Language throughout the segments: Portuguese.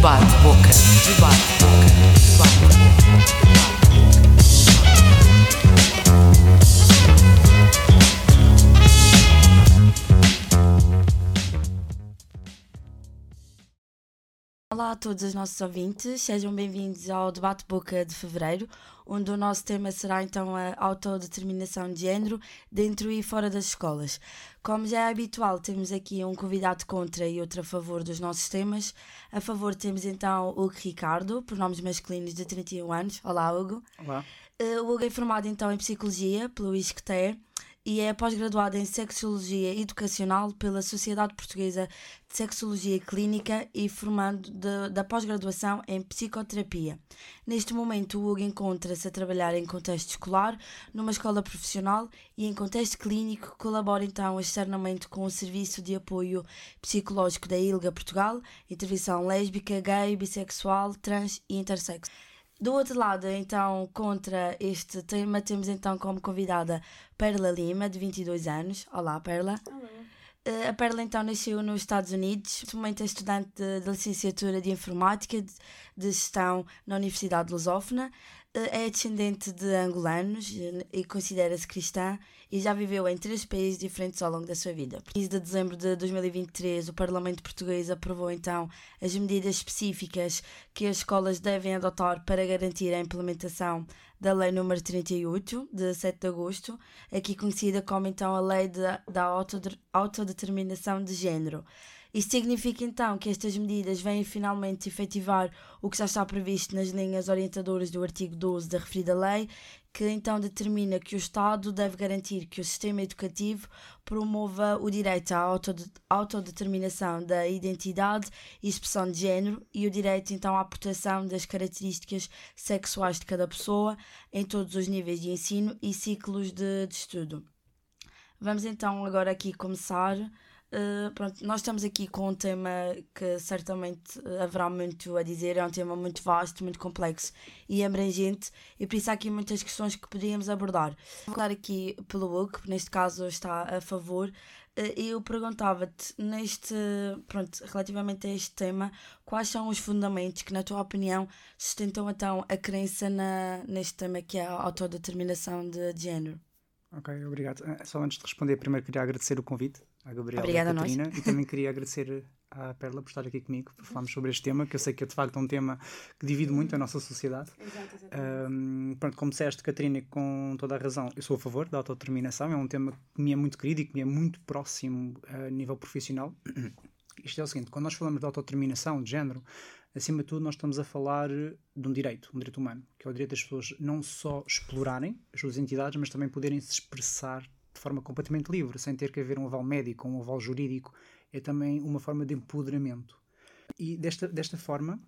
Debate Boca. Debate Boca. Debate Boca. Olá a todos os nossos ouvintes, sejam bem-vindos ao Debate Boca de Fevereiro, onde o nosso tema será então a autodeterminação de género dentro e fora das escolas. Como já é habitual, temos aqui um convidado contra e outro a favor dos nossos temas. A favor temos então o Hugo Ricardo, pronomes masculinos de 31 anos. Olá, Hugo. Olá. Uh, o Hugo é formado então em Psicologia pelo ISCTE e é pós-graduado em Sexologia Educacional pela Sociedade Portuguesa de Sexologia Clínica e formando de- da pós-graduação em Psicoterapia. Neste momento, o Hugo encontra-se a trabalhar em contexto escolar, numa escola profissional e em contexto clínico, colabora então externamente com o Serviço de Apoio Psicológico da ILGA Portugal, intervenção lésbica, gay, bissexual, trans e intersexo. Do outro lado, então, contra este tema, temos então como convidada Perla Lima, de 22 anos. Olá, Perla. Eh, A Perla então nasceu nos Estados Unidos, atualmente é estudante de, de licenciatura de Informática de, de Gestão na Universidade Lusófona, Eh, é descendente de angolanos eh, e considera-se cristã e já viveu em três países diferentes ao longo da sua vida. Em 15 de dezembro de 2023, o Parlamento Português aprovou então as medidas específicas que as escolas devem adotar para garantir a implementação da Lei nº 38, de 7 de agosto, aqui conhecida como então a Lei de- da Autode- Autodeterminação de Género. Isto significa então que estas medidas vêm finalmente efetivar o que já está previsto nas linhas orientadoras do artigo 12 da referida lei, que então determina que o Estado deve garantir que o sistema educativo promova o direito à autode- autodeterminação da identidade e expressão de género e o direito então à proteção das características sexuais de cada pessoa em todos os níveis de ensino e ciclos de, de estudo. Vamos então agora aqui começar. Uh, pronto, nós estamos aqui com um tema que certamente uh, haverá muito a dizer, é um tema muito vasto, muito complexo e abrangente, e por isso há aqui muitas questões que poderíamos abordar. Vou falar aqui pelo que neste caso está a favor, e eu perguntava-te, neste, pronto, relativamente a este tema, quais são os fundamentos que, na tua opinião, sustentam então a crença na, neste tema que é a autodeterminação de, género? Ok, obrigado. Eh, Só antes de responder, primeiro queria agradecer o convite à Gabriela Obrigada e a à nós. Catarina e também queria agradecer à Perla por estar aqui comigo para falarmos sobre este tema, que eu sei que é de facto um tema que divide muito a nossa sociedade. Ahm, pronto, como disseste, Catarina, com toda a razão, eu sou a favor da autodeterminação, é um tema que me é muito querido e que me é muito próximo a nível profissional. Isto é o seguinte, quando nós falamos de autodeterminação, de género, acima de tudo nós estamos a falar de um direito, um direito humano, que é o direito das pessoas não só explorarem as suas entidades, mas também poderem se expressar de forma completamente livre, sem ter que haver um aval médico ou um aval jurídico. É também uma forma de empoderamento. E desta, desta forma,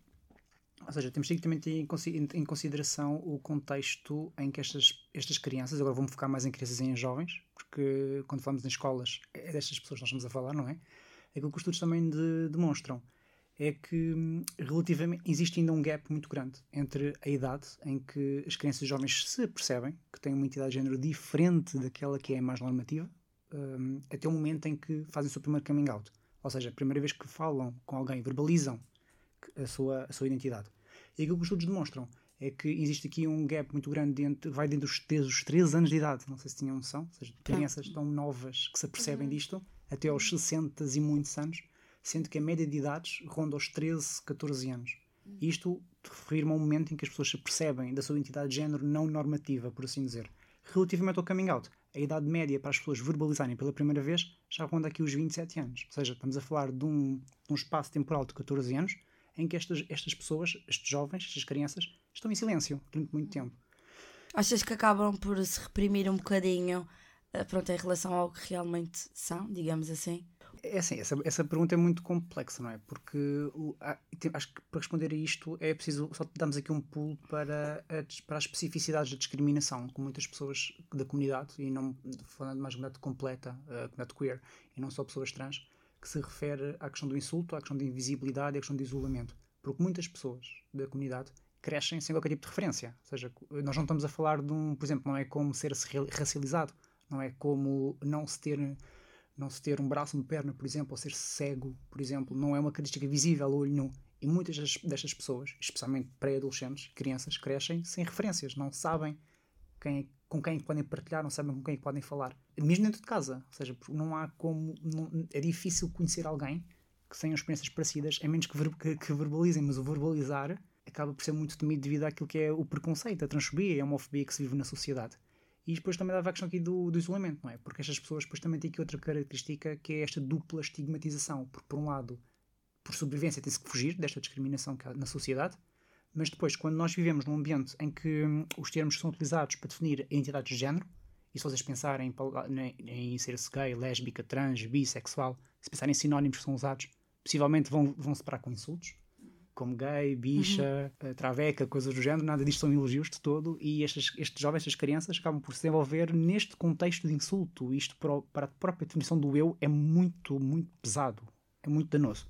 ou seja, temos que também ter em consi- em em consideração o contexto em que estas, estas crianças, agora vou-me focar mais em crianças e em jovens, porque quando falamos em escolas é destas pessoas que nós estamos a falar, não é? Aquilo que os estudos também de- demonstram é que hum, relativamente existe ainda um gap muito grande entre a idade em que as crianças jovens se percebem que têm uma entidade de género diferente daquela que é mais normativa, hum, até o momento em que fazem o seu primeiro coming out. Ou seja, a primeira vez que falam com alguém, verbalizam a sua, a sua identidade. E aquilo que os estudos demonstram é que existe aqui um gap muito grande, entre, vai dentro dos, desde os 13 anos de idade, não sei se tinham noção, ou seja, crianças tão novas que se apercebem disto, até aos 60 e muitos anos, sendo que a média de idades ronda aos 13, 14 anos. Isto refere-me a um momento em que as pessoas se percebem da sua identidade de género não normativa, por assim dizer. Relativamente ao coming out, a idade média para as pessoas verbalizarem pela primeira vez já ronda aqui os 27 anos. Ou seja, estamos a falar de um, de um espaço temporal de 14 anos em que estas, estas pessoas, estes jovens, estas crianças, estão em silêncio durante muito tempo. Achas que acabam por se reprimir um bocadinho eh, pronto, em relação ao que realmente são, digamos assim? É assim, essa, essa pergunta é muito complexa, não é? Porque o- há- tem- acho que para responder a isto é preciso só damos aqui um pulo para, a para as especificidades da discriminação, com muitas pessoas da comunidade, e não falando mais de comunidade completa, a comunidade queer, e não só pessoas trans, que se refere à questão do insulto, à questão da invisibilidade e à questão do isolamento. Porque muitas pessoas da comunidade crescem sem qualquer tipo de referência. Ou seja, nós não estamos a falar de um, por exemplo, não é como ser racializado, não é como não se ter não se ter um braço, uma perna, por exemplo, ou ser cego, por exemplo, não é uma característica visível ao olho nu. E muitas destas pessoas, especialmente pré-adolescentes, crianças, crescem sem referências, não sabem quem é- com quem é podem partilhar, não sabem com quem é podem falar. Mesmo dentro de casa. Ou seja, não há como. não- é difícil conhecer alguém que tenha experiências parecidas, a menos que, ver- que- que verbalizem, mas o verbalizar acaba por ser muito temido devido àquilo que é o preconceito, a transfobia e a homofobia que se vive na sociedade. E depois também dava a questão aqui do, do isolamento, não é? Porque estas pessoas depois também têm aqui outra característica que é esta dupla estigmatização. Porque, por um lado, por sobrevivência tem-se que fugir desta discriminação que há na sociedade, mas depois, quando nós vivemos num ambiente em que hum, os termos são utilizados para definir a identidade de género, e se vocês pensarem em, pal- em, em ser-se gay, lésbica, trans, bissexual, se pensarem em sinónimos que são usados, possivelmente vão, vão separar com insultos, como gay, bicha, eh, traveca, coisas do género, nada disto são elogios de todo, e estes, estes jovens, estas crianças, acabam por se desenvolver neste contexto de insulto. Isto para, a própria definição do eu é muito, muito pesado, é muito danoso.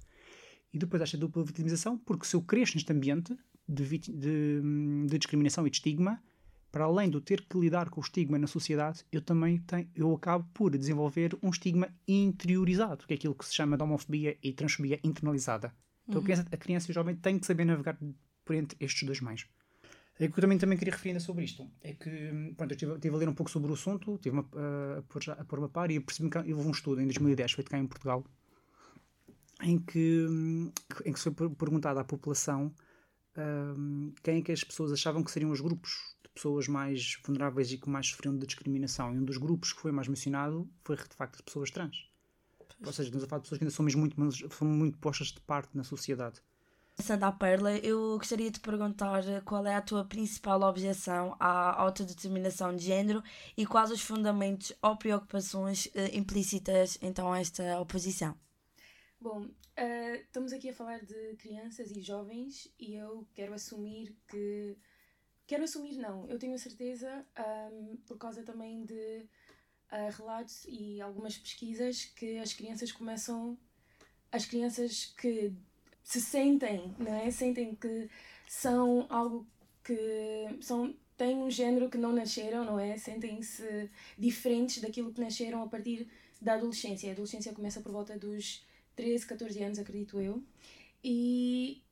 E depois esta dupla vitimização, porque se eu cresço neste ambiente de, de, hum, de discriminação e de estigma, para além de eu ter que lidar com o estigma na sociedade, eu também tenho, eu acabo por desenvolver um estigma interiorizado, que é aquilo que se chama de homofobia e transfobia internalizada. Então a, criança, a criança e o jovem têm que saber navegar por entre estes dois meios. É que eu também, também queria referir ainda sobre isto. É que, pronto, eu estive, estive a ler um pouco sobre o assunto, estive a, a, pôr, a pôr uma par e eu percebi que houve um estudo em 2010 feito cá em Portugal em que, em que foi per- perguntado à população hum, quem é que as pessoas achavam que seriam os grupos de pessoas mais vulneráveis e que mais sofriam de discriminação. E um dos grupos que foi mais mencionado foi, de facto, as pessoas trans. Ou seja, estamos a falar de pessoas que ainda são mesmo muito, são muito postas de parte na sociedade. Sandra Perla, eu gostaria de perguntar qual é a tua principal objeção à autodeterminação de género e quais os fundamentos ou preocupações eh, implícitas então a esta oposição. Bom, eh, estamos aqui a falar de crianças e jovens e eu quero assumir que. Quero assumir, não, eu tenho a certeza, ahm, por causa também de ah, relatos e algumas pesquisas, que as crianças começam. As crianças que se sentem, não é? Sentem que são algo que. são têm um género que não nasceram, não é? Sentem-se diferentes daquilo que nasceram a partir da adolescência. A adolescência começa por volta dos 13, 14 anos, acredito eu. E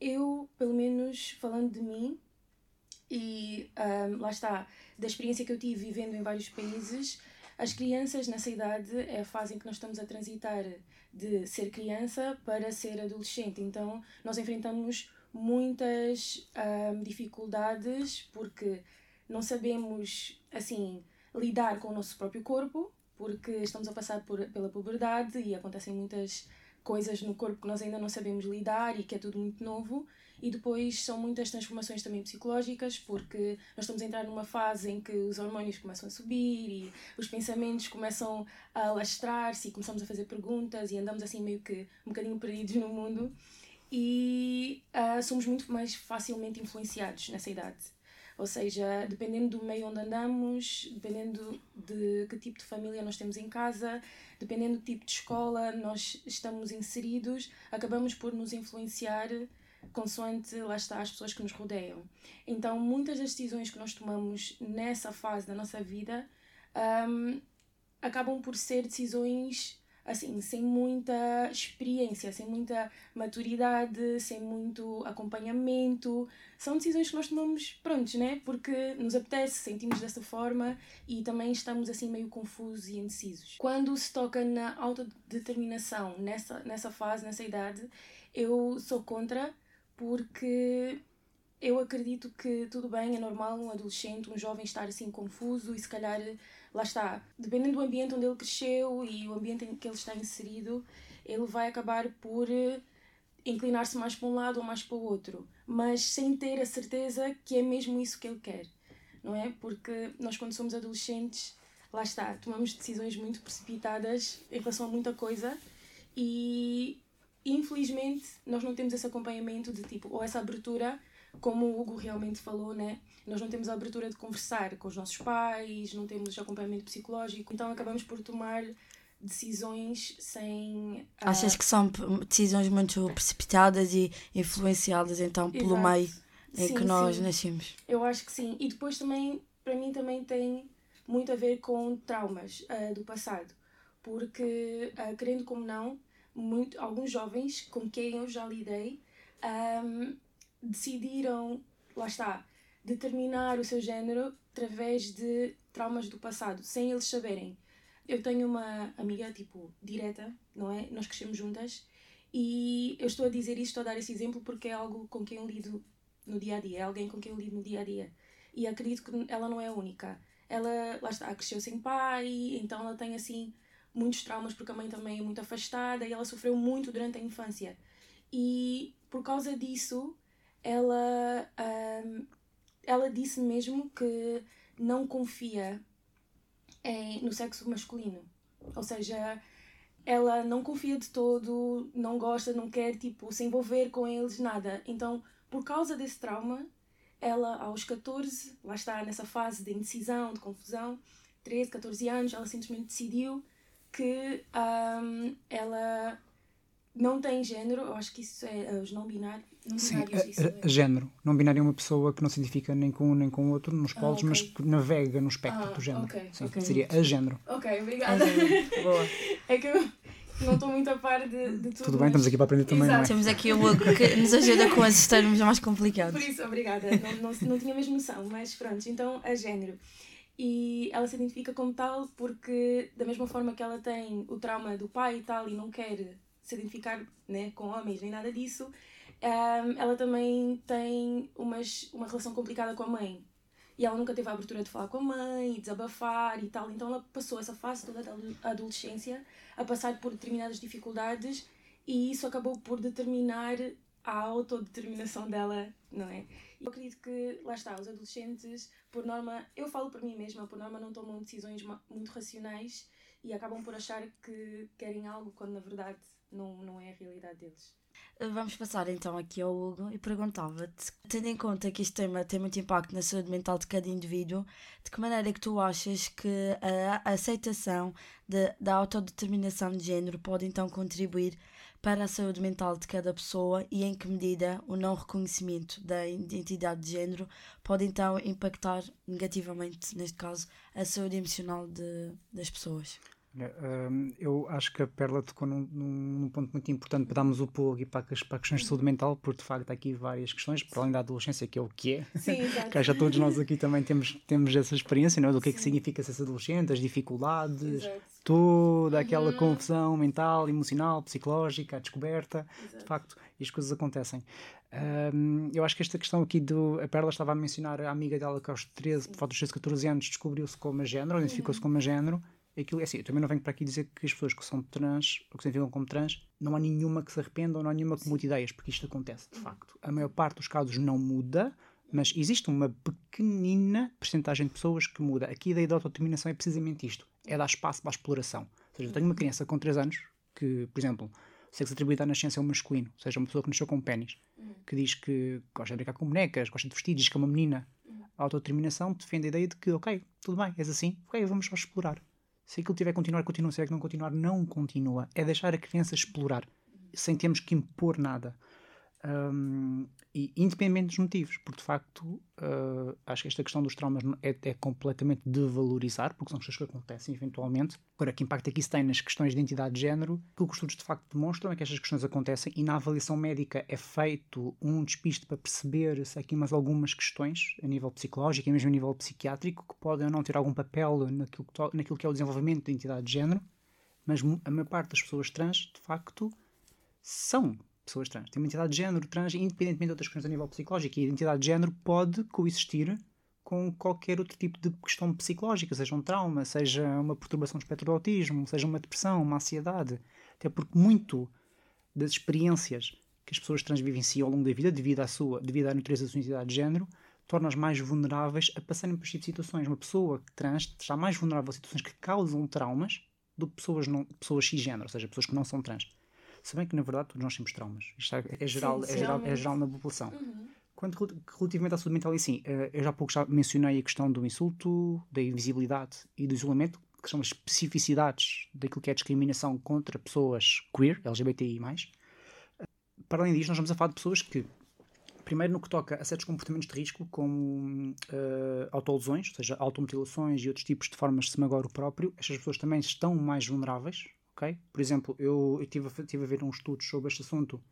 eu, pelo menos falando de mim, e ahm, lá está, da experiência que eu tive vivendo em vários países, as crianças nessa idade é a fase em que nós estamos a transitar de ser criança para ser adolescente. Então nós enfrentamos muitas dificuldades porque não sabemos assim lidar com o nosso próprio corpo, porque estamos a passar por, pela puberdade e acontecem muitas coisas no corpo que nós ainda não sabemos lidar e que é tudo muito novo. E depois são muitas transformações também psicológicas, porque nós estamos a entrar numa fase em que os hormônios começam a subir e os pensamentos começam a alastrar-se e começamos a fazer perguntas e andamos assim meio que um bocadinho perdidos no mundo. E ah, somos muito mais facilmente influenciados nessa idade. Ou seja, dependendo do meio onde andamos, dependendo de que tipo de família nós temos em casa, dependendo do tipo de escola nós estamos inseridos, acabamos por nos influenciar consoante, lá está, as pessoas que nos rodeiam. Então, muitas das decisões que nós tomamos nessa fase da nossa vida ahm, acabam por ser decisões assim, sem muita experiência, sem muita maturidade, sem muito acompanhamento. São decisões que nós tomamos, prontos, né? Porque nos apetece, sentimos dessa forma e também estamos assim meio confusos e indecisos. Quando se toca na autodeterminação nessa, nessa fase, nessa idade, eu sou contra porque eu acredito que tudo bem, é normal um adolescente, um jovem estar assim confuso e se calhar, lá está, dependendo do ambiente onde ele cresceu e o ambiente em que ele está inserido, ele vai acabar por eh, inclinar-se mais para um lado ou mais para o outro, mas sem ter a certeza que é mesmo isso que ele quer, não é? Porque nós, quando somos adolescentes, lá está, tomamos decisões muito precipitadas em relação a muita coisa e infelizmente nós não temos esse acompanhamento de tipo, ou essa abertura, como o Hugo realmente falou, né? Nós não temos a abertura de conversar com os nossos pais, não temos acompanhamento psicológico, então acabamos por tomar decisões sem. ah, Achas que são decisões muito precipitadas e influenciadas então pelo Exato. meio em Sim, que nós sim. nascemos? Eu acho que sim. E depois também, para mim, também tem muito a ver com traumas ah, do passado. Porque, ah, querendo como não, muito, alguns jovens com quem eu já lidei um, decidiram, lá está, determinar o seu género através de traumas do passado, sem eles saberem. Eu tenho uma amiga, tipo, direta, não é? Nós crescemos juntas e eu estou a dizer isto, estou a dar esse exemplo porque é algo com quem eu lido no dia a dia, é alguém com quem eu lido no dia a dia. E acredito que ela não é a única. Ela, lá está, cresceu sem pai, então ela tem assim muitos traumas porque a mãe também é muito afastada e ela sofreu muito durante a infância. E por causa disso, ela, um, ela disse mesmo que não confia em, no sexo masculino. Ou seja, ela não confia de todo, não gosta, não quer tipo se envolver com eles, nada. Então, por causa desse trauma, ela aos 14, lá está nessa fase de indecisão, de confusão, 13, 14 anos, ela simplesmente decidiu que um, ela não tem género, eu acho que isso é os não binários. Não Sim, binários, isso é. género. Não binário é uma pessoa que não se identifica nem com um nem com o outro nos Ah, polos, ok. mas que navega no espectro Ah, do género. ok, Sim, ok. Seria a género. Ok, obrigada. Boa. É que eu não estou muito a par de, de tudo. Tudo bem, estamos aqui para aprender também, não é? Exato. Temos aqui o Hugo que nos ajuda com esses termos mais Por complicados. isso, obrigada. Não, não, não tinha mesmo noção, mas pronto, então a género. E ela se identifica como tal porque, da mesma forma que ela tem o trauma do pai e tal, e não quer se identificar né, com homens nem nada disso, hum, ela também tem umas, uma relação complicada com a mãe. E ela nunca teve a abertura de falar com a mãe e desabafar e tal. Então ela passou essa fase toda da adolescência a passar por determinadas dificuldades e isso acabou por determinar a autodeterminação dela, não é? Eu acredito que, lá está, os adolescentes, por norma, eu falo por mim mesma, por norma não tomam decisões muito racionais e acabam por achar que querem algo quando na verdade não, não é a realidade deles. Vamos passar então aqui ao Hugo e perguntava-te, tendo em conta que este tema tem muito impacto na saúde mental de cada indivíduo, de que maneira é que tu achas que a aceitação de- da autodeterminação de género pode então contribuir para a saúde mental de cada pessoa e em que medida o não reconhecimento da identidade de género pode então impactar negativamente, neste caso, a saúde emocional de, das pessoas? Hum, eu acho que a Perla tocou num, num- ponto muito importante para darmos o pulo aqui para, para questões de saúde mental, porque de facto há aqui várias questões, para além da adolescência, que é o que é. Sim. Que já todos nós aqui também temos, temos essa experiência, não é? Do que é que significa ser adolescente, as dificuldades, Exato. toda aquela confusão mental, emocional, psicológica, a descoberta, de Exato. facto, e as coisas acontecem. Hum, eu acho que esta questão aqui do. A Perla estava a mencionar a amiga dela que aos 13, por volta dos 13, 14 anos, descobriu-se como a género, identificou-se como a género. Aquilo é assim, eu também não venho para aqui dizer que as pessoas que são trans, ou que se identificam como trans, não há nenhuma que se arrependa ou não há nenhuma que mude ideias, porque isto acontece, de facto. A maior parte dos casos não muda, mas existe uma pequenina percentagem de pessoas que muda. Aqui a ideia da autodeterminação é precisamente isto: é dar espaço para a exploração. Ou seja, eu tenho uma criança com 3 anos que, por exemplo, sexo atribuído à nascença é o masculino, ou seja, uma pessoa que nasceu com pênis, que diz que gosta de brincar com bonecas, gosta de vestir, diz que é uma menina. A autodeterminação defende a ideia de que, ok, tudo bem, és assim, ok, vamos só explorar. Se aquilo tiver continuar, continua. Se é que não continuar, não continua. É deixar a criança explorar, sem termos que impor nada. Hum, e independente dos motivos, porque de facto uh, acho que esta questão dos traumas é, é completamente de valorizar, porque são coisas que acontecem eventualmente. Agora, que impacto é que isso tem nas questões de identidade de género? Aquilo que os estudos de facto demonstram é que estas questões acontecem e na avaliação médica é feito um despiste para perceber se aqui mais algumas questões a nível psicológico e mesmo a nível psiquiátrico que podem ou não ter algum papel naquilo que, naquilo que é o desenvolvimento da identidade de género, mas a maior parte das pessoas trans, de facto, são pessoas trans. Têm uma identidade de género trans, independentemente de outras questões a nível psicológico. E a identidade de género pode coexistir com qualquer outro tipo de questão psicológica, seja um trauma, seja uma perturbação do espectro do autismo, seja uma depressão, uma ansiedade. Até porque muito das experiências que as pessoas trans vivenciam ao longo da vida, devido à, sua, devido à natureza da sua identidade de género, torna-as mais vulneráveis a passarem por este tipo de situações. Uma pessoa trans está mais vulnerável a situações que causam traumas do que pessoas, não, pessoas cisgênero, ou seja, pessoas que não são trans. Se bem que, na verdade, todos nós temos traumas. Isto é, é geral, Sim, é, geral, é geral na população. Uhum. Quanto rel- relativamente à saúde mental em si, eh, eu já há pouco já mencionei a questão do insulto, da invisibilidade e do isolamento, que são as especificidades daquilo que é a discriminação contra pessoas queer, LGBTI+. Para além disto, nós estamos a falar de pessoas que, primeiro no que toca a certos comportamentos de risco, como eh, autolesões, ou seja, automutilações e outros tipos de formas de se magoar o próprio, estas pessoas também estão mais vulneráveis, Por exemplo, eu estive a, tive a ver uns estudos sobre este assunto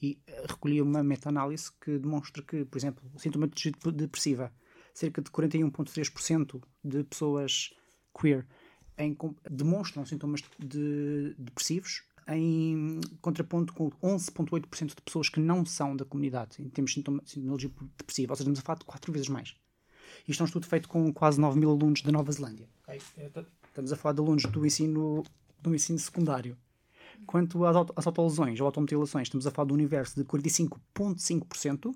e uh, recolhi uma meta-análise que demonstra que, por exemplo, o sintoma depressiva, cerca de 41,3% de pessoas queer em, demonstram sintomas de, de depressivos em contraponto com 11,8% de pessoas que não são da comunidade em termos de sintomatologia depressiva, ou seja, estamos a falar de 4 vezes mais. Isto é um estudo feito com quase 9 mil alunos da Nova Zelândia. Okay? Estamos a falar de alunos do ensino, do ensino secundário. Quanto às, às autolesões ou automutilações, estamos a falar do universo de 45,5%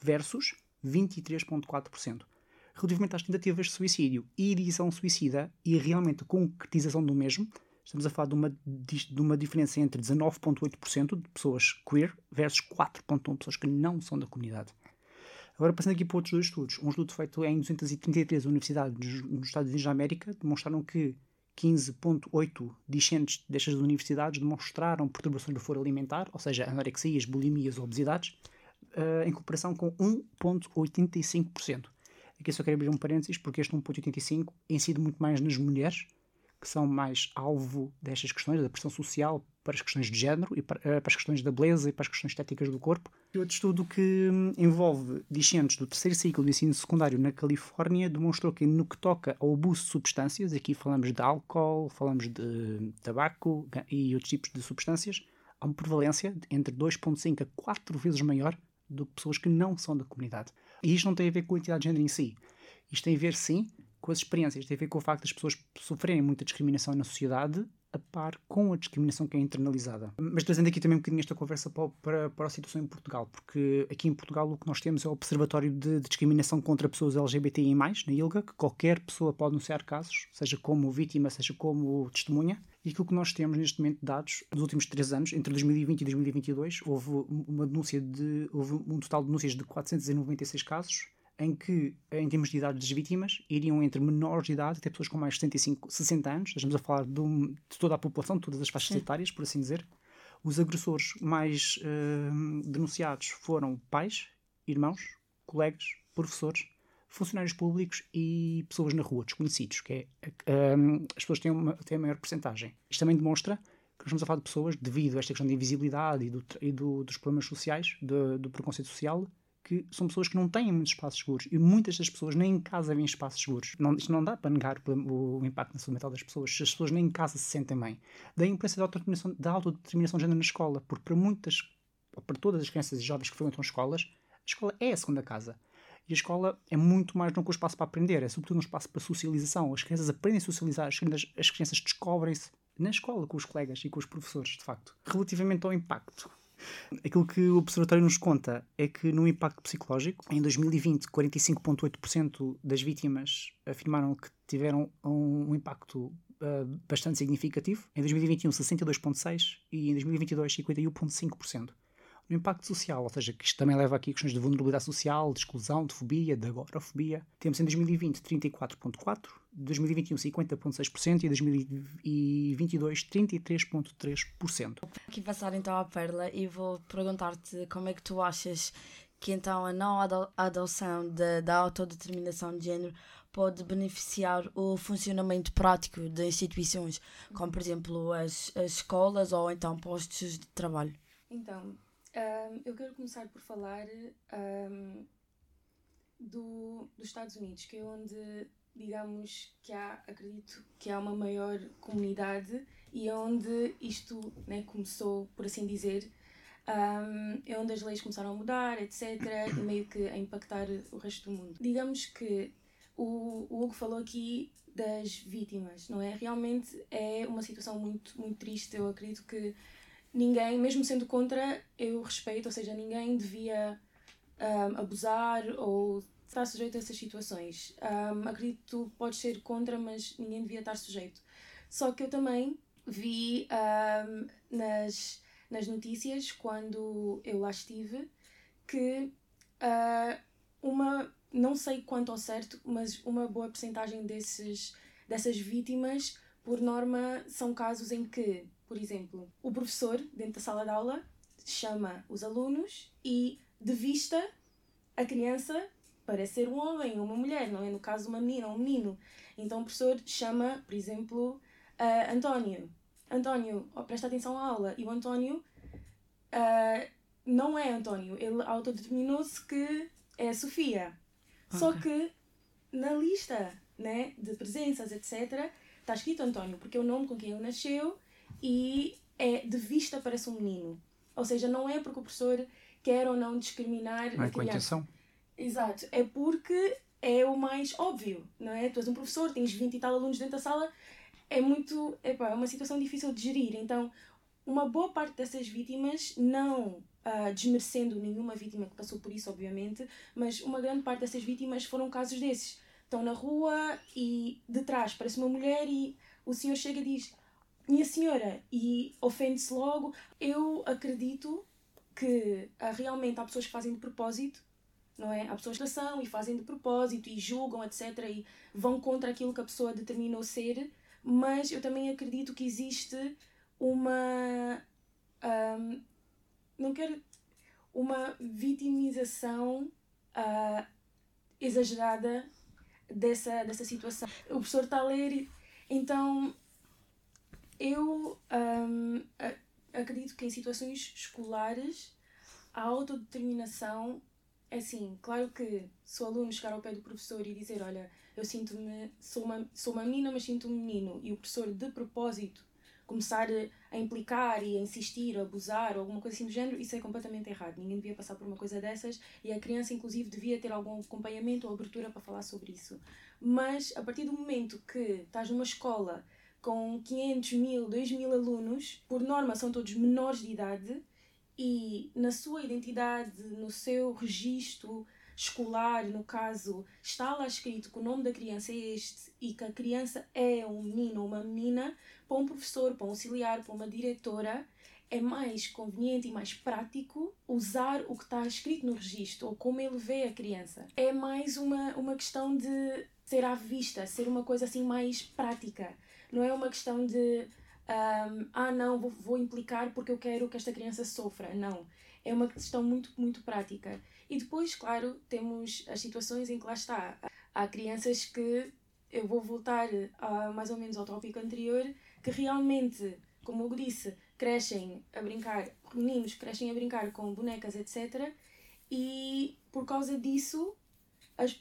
versus 23,4%. Relativamente às tentativas de suicídio e edição suicida e realmente concretização do mesmo, estamos a falar de uma, de uma diferença entre 19,8% de pessoas queer versus 4,1% de pessoas que não são da comunidade. Agora, passando aqui para outros dois estudos. Um estudo feito em 233 universidades nos Estados Unidos da América demonstraram que 15,8 discentes destas universidades demonstraram perturbações do foro alimentar, ou seja, anorexias, bulimias ou obesidades, uh, em comparação com 1,85%. Aqui só quero abrir um parênteses, porque este 1,85 incide muito mais nas mulheres, que são mais alvo destas questões, da pressão social, para as questões de género e para, eh, para, as questões da beleza e para as questões estéticas do corpo. E outro estudo que hum, envolve discentes do terceiro ciclo de ensino secundário na Califórnia demonstrou que no que toca ao abuso de substâncias, aqui falamos de álcool, falamos de tabaco e outros tipos de substâncias, há uma prevalência entre 2,5 a 4 vezes maior do que pessoas que não são da comunidade. E isto não tem a ver com a entidade de género em si. Isto tem a ver, sim, com as experiências, tem a ver com o facto das pessoas sofrerem muita discriminação na sociedade a par com a discriminação que é internalizada. Mas trazendo aqui também um bocadinho esta conversa para, para, para a situação em Portugal, porque aqui em Portugal o que nós temos é o Observatório de, Discriminação contra Pessoas LGBTI+, na ILGA, que qualquer pessoa pode anunciar casos, seja como vítima, seja como testemunha, e aquilo que nós temos neste momento dados, nos últimos três anos, entre 2020 e 2022, houve uma denúncia de, houve um total de denúncias de 496 casos, em que, em termos de idade das vítimas, iriam entre menores de idade até pessoas com mais de 65, 60 anos, estamos a falar de, um, de toda a população, de todas as faixas etárias, por assim dizer. Os agressores mais uh, denunciados foram pais, irmãos, colegas, professores, funcionários públicos e pessoas na rua, desconhecidos, que é, uh, as pessoas têm, uma, têm a maior porcentagem. Isto também demonstra que estamos a falar de pessoas, devido a esta questão da invisibilidade e, do, e do, dos problemas sociais, do, do preconceito social, que são pessoas que não têm muitos espaços seguros e muitas das pessoas nem em casa vêm espaços seguros. Não, isto não dá para negar o, o, impacto na saúde mental das pessoas se as pessoas nem em casa se sentem bem. Da importância da autodeterminação, da autodeterminação de género na escola, porque para muitas, para todas as crianças e jovens que frequentam escolas, a escola é a segunda casa. E a escola é muito mais do que um espaço para aprender, é sobretudo um espaço para socialização. As crianças aprendem a socializar, as crianças, as crianças descobrem-se na escola com os colegas e com os professores, de facto. Relativamente ao impacto, Aquilo que o Observatório nos conta é que no impacto psicológico, em 2020, 45,8% das vítimas afirmaram que tiveram um, impacto uh, bastante significativo. Em 2021, 62,6% e em 2022, 51,5% no impacto social, ou seja, que isto também leva aqui questões de vulnerabilidade social, de exclusão, de fobia, de agorafobia. Temos em 2020 34,4%, 2021 50,6% e 2022 33,3%. Aqui passar então à Perla e vou perguntar-te como é que tu achas que então a não adoção da, da autodeterminação de género pode beneficiar o funcionamento prático de instituições, como por exemplo as, as escolas ou então postos de trabalho? Então, um, eu quero começar por falar um, do, dos Estados Unidos, que é onde, digamos, que há, acredito que há uma maior comunidade e é onde isto né, começou, por assim dizer, um, é onde as leis começaram a mudar, etc., e meio que a impactar o resto do mundo. Digamos que o, o Hugo falou aqui das vítimas, não é? Realmente é uma situação muito, muito triste. Eu acredito que ninguém, mesmo sendo contra, eu respeito, ou seja, ninguém devia um, abusar ou estar sujeito a essas situações. Um, acredito que podes ser contra, mas ninguém devia estar sujeito. Só que eu também vi um, nas, nas notícias, quando eu lá estive, que uh, uma, não sei quanto ao certo, mas uma boa porcentagem desses, dessas vítimas, por norma, são casos em que por exemplo, o professor, dentro da sala de aula, chama os alunos e devista a criança para ser um homem ou uma mulher, não é? No caso, uma menina ou um menino. Então o professor chama, por exemplo, uh, António. António, oh, presta atenção à aula. E o António uh, não é António. Ele autodeterminou-se que é Sofia. Só que na lista né, de presenças, etc., está escrito António, porque é o nome com quem ele nasceu e é de vista parece um menino. Ou seja, não é porque o professor quer ou não discriminar Não é com a criança. Exato, é porque é o mais óbvio, não é? Tu és um professor, tens 20 e tal alunos dentro da sala, é muito. Epá, é uma situação difícil de gerir. Então, uma boa parte dessas vítimas, não ah, desmerecendo nenhuma vítima que passou por isso, obviamente, mas uma grande parte dessas vítimas foram casos desses. Estão na rua e de trás parece uma mulher e o senhor chega e diz: Minha senhora, e ofende-se logo. Eu acredito que ah, realmente há pessoas que fazem de propósito não é? Há pessoas que são e fazem de propósito e julgam, etc. e vão contra aquilo que a pessoa determinou ser, mas eu também acredito que existe uma. ahm, não quero. uma vitimização ah, exagerada dessa, dessa situação. O professor está a ler, então eu a- acredito que em situações escolares a autodeterminação é assim, claro que se o aluno chegar ao pé do professor e dizer, olha, eu sinto-me, sou uma, sou uma menina, mas sinto-me menino, e o professor de propósito começar a implicar e a insistir, a abusar ou alguma coisa assim do género, isso é completamente errado. Ninguém devia passar por uma coisa dessas e a criança, inclusive, devia ter algum acompanhamento ou abertura para falar sobre isso. Mas a partir do momento que estás numa escola com 500 mil, 2 mil alunos, por norma são todos menores de idade, e na sua identidade, no seu registro escolar, no caso, está lá escrito que o nome da criança é este e que a criança é um menino ou uma menina, para um professor, para um auxiliar, para uma diretora, é mais conveniente e mais prático usar o que está escrito no registro ou como ele vê a criança. É mais uma, uma questão de ser à vista, ser uma coisa assim mais prática. Não é uma questão de um, ah não, vou, vou implicar porque eu quero que esta criança sofra. Não. É uma questão muito, muito prática. E depois, claro, temos as situações em que lá está. Há crianças que, eu vou voltar a, mais ou menos ao tópico anterior, que realmente, como eu disse, crescem a brincar, meninos crescem a brincar com bonecas, etc. E por causa disso, as,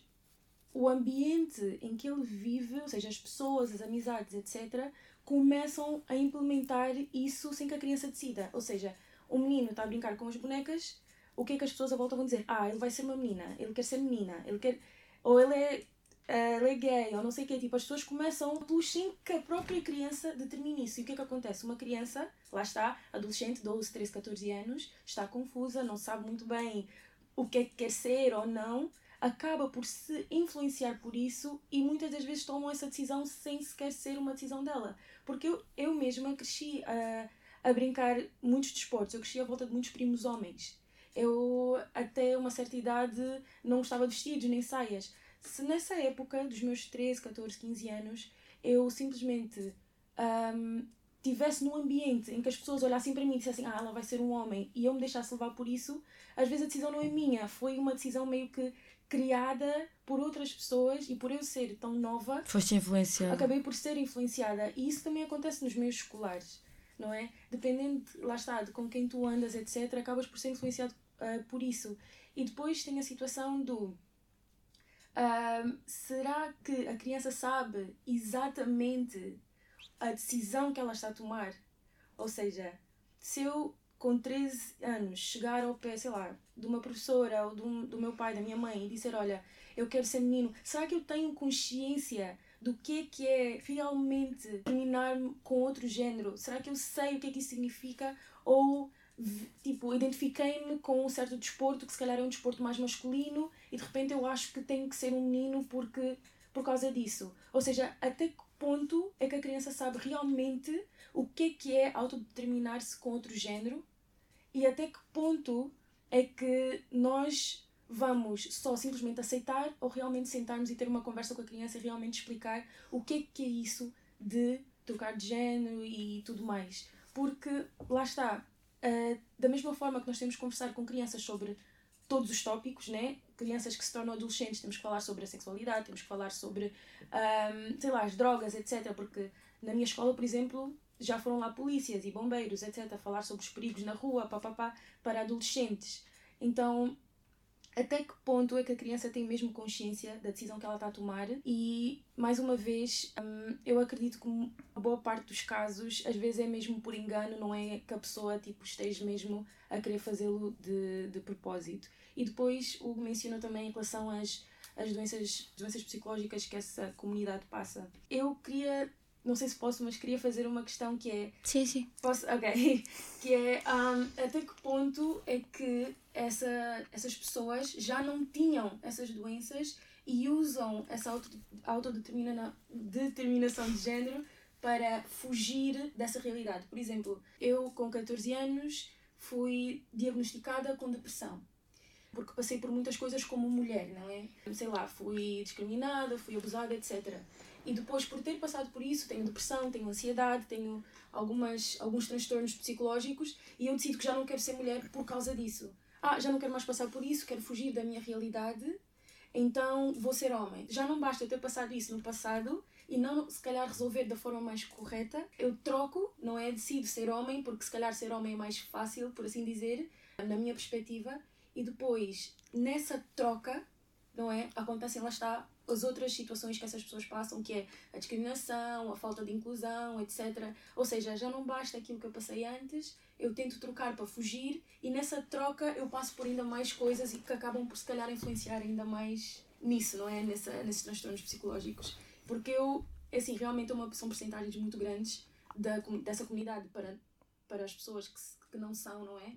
o ambiente em que ele vive, ou seja, as pessoas, as amizades, etc., começam a implementar isso sem que a criança decida. Ou seja, o menino está a brincar com as bonecas, o que é que as pessoas à volta vão dizer? Ah, ele vai ser uma menina, ele quer ser menina, ele quer. Ou ele é, eh, ele é gay, ou não sei o quê. Tipo, as pessoas começam pelos sem que a própria criança determine isso. E o que é que acontece? Uma criança, lá está, adolescente, 12, 13, 14 anos, está confusa, não sabe muito bem o que é que quer ser ou não, acaba por se influenciar por isso e muitas das vezes tomam essa decisão sem sequer ser uma decisão dela. Porque eu, eu mesma cresci a, a brincar muitos desportos, eu cresci à volta de muitos primos homens. Eu, até uma certa idade, não gostava de vestidos nem saias. Se nessa época, dos meus 13, 14, 15 anos, eu simplesmente ahm, tivesse num ambiente em que as pessoas olhassem para mim e dissessem, ah, ela vai ser um homem, e eu me deixasse levar por isso, às vezes a decisão não é minha, foi uma decisão meio que criada por outras pessoas e por eu ser tão nova, Foste influenciada. acabei por ser influenciada. E isso também acontece nos meios escolares, não é? Dependendo, de- lá está, de com quem tu andas, etc., acabas por ser influenciado ah, por isso. E depois tem a situação do. ah, será que a criança sabe exatamente a decisão que ela está a tomar? Ou seja, se eu com 13 anos chegar ao pé, sei lá, de uma professora ou do, do meu pai, da minha mãe e dizer: Olha, eu quero ser menino, será que eu tenho consciência do que é que é realmente terminar-me com outro género? Será que eu sei o que é que isso significa? Ou, tipo, identifiquei-me com um certo desporto que se calhar é um desporto mais masculino e de repente eu acho que tenho que ser um menino porque por causa disso. Ou seja, até ponto é que a criança sabe realmente o que é que é autodeterminar-se com outro género e até que ponto é que nós vamos só simplesmente aceitar ou realmente sentarmos e ter uma conversa com a criança e realmente explicar o que é que é isso de trocar de género e tudo mais. Porque lá está, ah, da mesma forma que nós temos que conversar com crianças sobre todos os tópicos, né? Crianças que se tornam adolescentes, temos que falar sobre a sexualidade, temos que falar sobre, ahm, sei lá, as drogas, etc. Porque na minha escola, por exemplo, já foram lá polícias e bombeiros, etc., a falar sobre os perigos na rua, papapá, para adolescentes. Então, até que ponto é que a criança tem mesmo consciência da decisão que ela está a tomar? E, mais uma vez, hum, eu acredito que a boa parte dos casos, às vezes é mesmo por engano, não é que a pessoa tipo, esteja mesmo a querer fazê-lo de, de propósito. E depois, o menciona também em relação às, às doenças, doenças psicológicas que essa comunidade passa. Eu queria não sei se posso, mas queria fazer uma questão que é. Sim, sim. Posso? Ok. Que é um, até que ponto é que essa, essas pessoas já não tinham essas doenças e usam essa auto, autodeterminação determinação de género para fugir dessa realidade. Por exemplo, eu com 14 anos fui diagnosticada com depressão. Porque passei por muitas coisas como mulher, não é? Sei lá, fui discriminada, fui abusada, etc. E depois, por ter passado por isso, tenho depressão, tenho ansiedade, tenho algumas, alguns transtornos psicológicos e eu decido que já não quero ser mulher por causa disso. Ah, já não quero mais passar por isso, quero fugir da minha realidade, então vou ser homem. Já não basta eu ter passado isso no passado e não se calhar resolver da forma mais correta. Eu troco, não é? Decido ser homem porque se calhar ser homem é mais fácil, por assim dizer, na minha perspectiva. E depois, nessa troca, não é? Acontecem, lá está, as outras situações que essas pessoas passam, que é a discriminação, a falta de inclusão, etc. Ou seja, já não basta aquilo que eu passei antes, eu tento trocar para fugir e nessa troca eu passo por ainda mais coisas e que acabam por se calhar influenciar ainda mais nisso, não é? Nessa, nesses transtornos psicológicos. Porque eu, é assim, realmente é uma, são porcentagens muito grandes da, dessa comunidade para, para as pessoas que, que não são, não é?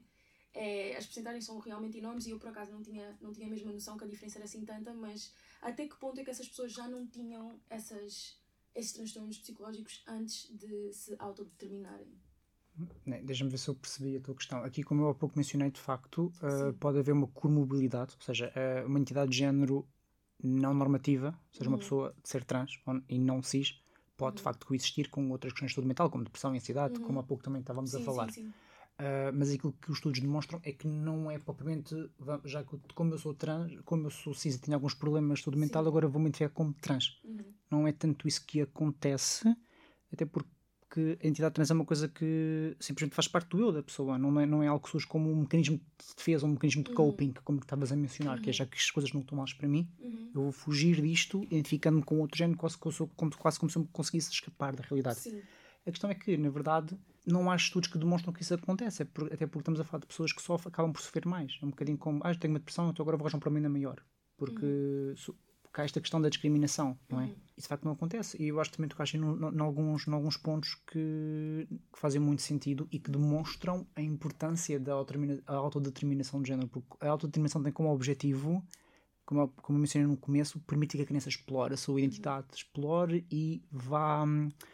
é? As porcentagens são realmente enormes e eu por acaso não tinha, não tinha a mesma noção que a diferença era assim tanta, mas até que ponto é que essas pessoas já não tinham essas, esses transtornos psicológicos antes de se autodeterminarem? Né, deixa-me ver se eu percebi a tua questão. Aqui, como eu há pouco mencionei, de facto, uh, pode haver uma comobilidade, ou seja, uh, uma entidade de género não normativa, ou seja, uhum. uma pessoa de ser trans e não cis, pode uhum. de facto coexistir com outras questões de saúde mental, como depressão e ansiedade, uhum. como há pouco também estávamos sim, a falar. Sim, sim. Uh, mas aquilo que os estudos demonstram é que não é propriamente, já que como eu sou trans, como eu sou cis e tenho alguns problemas de saúde mental, agora vou-me identificar como trans. Uhum. Não é tanto isso que acontece, até porque a entidade trans é uma coisa que simplesmente faz parte do eu da pessoa, não é, não é algo que surge como um mecanismo de defesa, um mecanismo de uhum. coping, uhum. como estavas a mencionar, uhum. que é uhum. já que as coisas não estão mal para mim, uhum. eu vou fugir disto, identificando-me com outro género, quase, como, quase como se eu conseguisse escapar da realidade. Sim. A questão é que, na verdade, não há estudos que demonstram que isso acontece, é até porque estamos a falar de pessoas que só acabam por sofrer mais. É um bocadinho como, ah, tenho uma depressão, então agora vou arranjar um problema ainda maior. Porque, uhum. Porque há esta questão da discriminação, não é? Uhum. Isso de facto não acontece. E eu acho também que tocaste em, alguns, em alguns pontos que, que, fazem muito sentido e que demonstram a importância da autodeterminação de género, porque a autodeterminação tem como objetivo como, como eu mencionei no começo, permite que a criança explore a sua identidade, explore e vá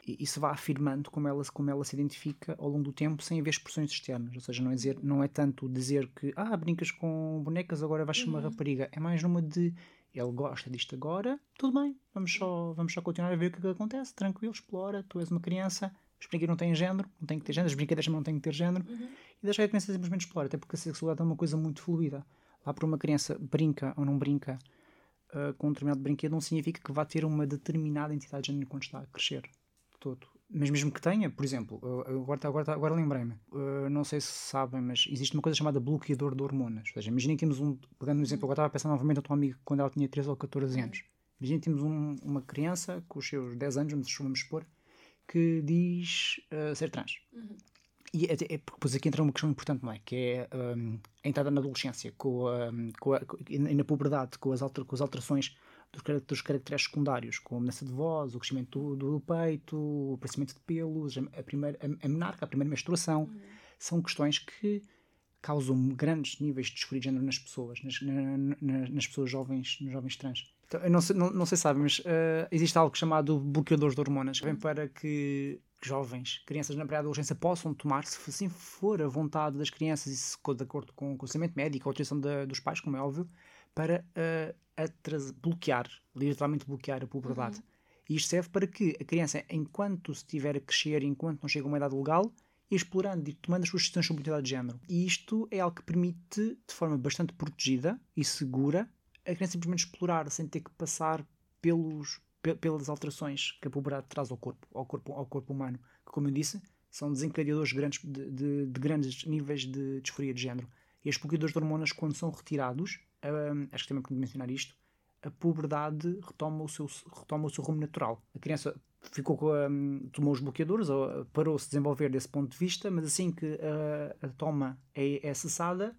e, e, se vá afirmando como ela, como ela se identifica ao longo do tempo sem haver expressões externas. Ou seja, não é, dizer, não é tanto dizer que ah, brincas com bonecas, agora vais ser uma uhum. rapariga. É mais numa de ele gosta disto agora, tudo bem, vamos só, vamos só continuar a ver o que, é que acontece, tranquilo, explora, tu és uma criança, os brinquedos não têm género, não têm que ter género, as brincadeiras não têm que ter género, uhum. e deixa a criança simplesmente explorar, até porque a sexualidade é uma coisa muito fluida. Lá para uma criança brinca ou não brinca uh, com um determinado brinquedo não significa que vá ter uma determinada entidade de género quando está a crescer todo. Mas mesmo que tenha, por exemplo, agora, agora, agora lembrei-me, uh, não sei se sabem, mas existe uma coisa chamada bloqueador de hormonas. Ou seja, imaginem que temos um, pegando um exemplo, agora estava a pensar novamente a tua amiga quando ela tinha 13 ou 14 anos. Imaginem que temos um, uma criança com os seus 10 anos, vamos, vamos expor, que diz uh, ser trans. Uhum. E é, é, depois aqui entra uma questão importante, não é? Que é um, a entrada na adolescência com a, com a, e na puberdade, com as, alter, com as alterações dos, dos caracteres secundários, com a mudança de voz, o crescimento do, do peito, o aparecimento de pelos, a, primeira, a, a menarca, a primeira menstruação. Uhum. São questões que causam grandes níveis de disforia de género nas pessoas, nas, nas, nas pessoas jovens, nos jovens trans. Então, eu não sei, não, não sei se sabem, mas uh, existe algo chamado bloqueadores de hormonas, que vem para que jovens, crianças na pré-adolescência possam tomar, se assim for a vontade das crianças e se de acordo com o conhecimento médico, a autorização dos pais, como é óbvio, para uh, bloquear, literalmente bloquear a puberdade. Uhum. E isto serve para que a criança, enquanto estiver a crescer, enquanto não chega a uma idade legal, explorando e tomando as suas decisões sobre identidade de género. E isto é algo que permite, de forma bastante protegida e segura, a criança simplesmente explorar sem ter que passar pelos pelas alterações que a puberdade traz ao corpo, ao corpo, ao corpo humano, que, como eu disse, são desencadeadores grandes, de, de, de grandes níveis de disforia de género. E os bloqueadores de hormonas, quando são retirados, hum, acho que também podemos mencionar isto, a puberdade retoma o seu, retoma o seu rumo natural. A criança ficou com a, tomou os bloqueadores, ou parou-se de desenvolver desse ponto de vista, mas assim que a, a toma é, é, cessada,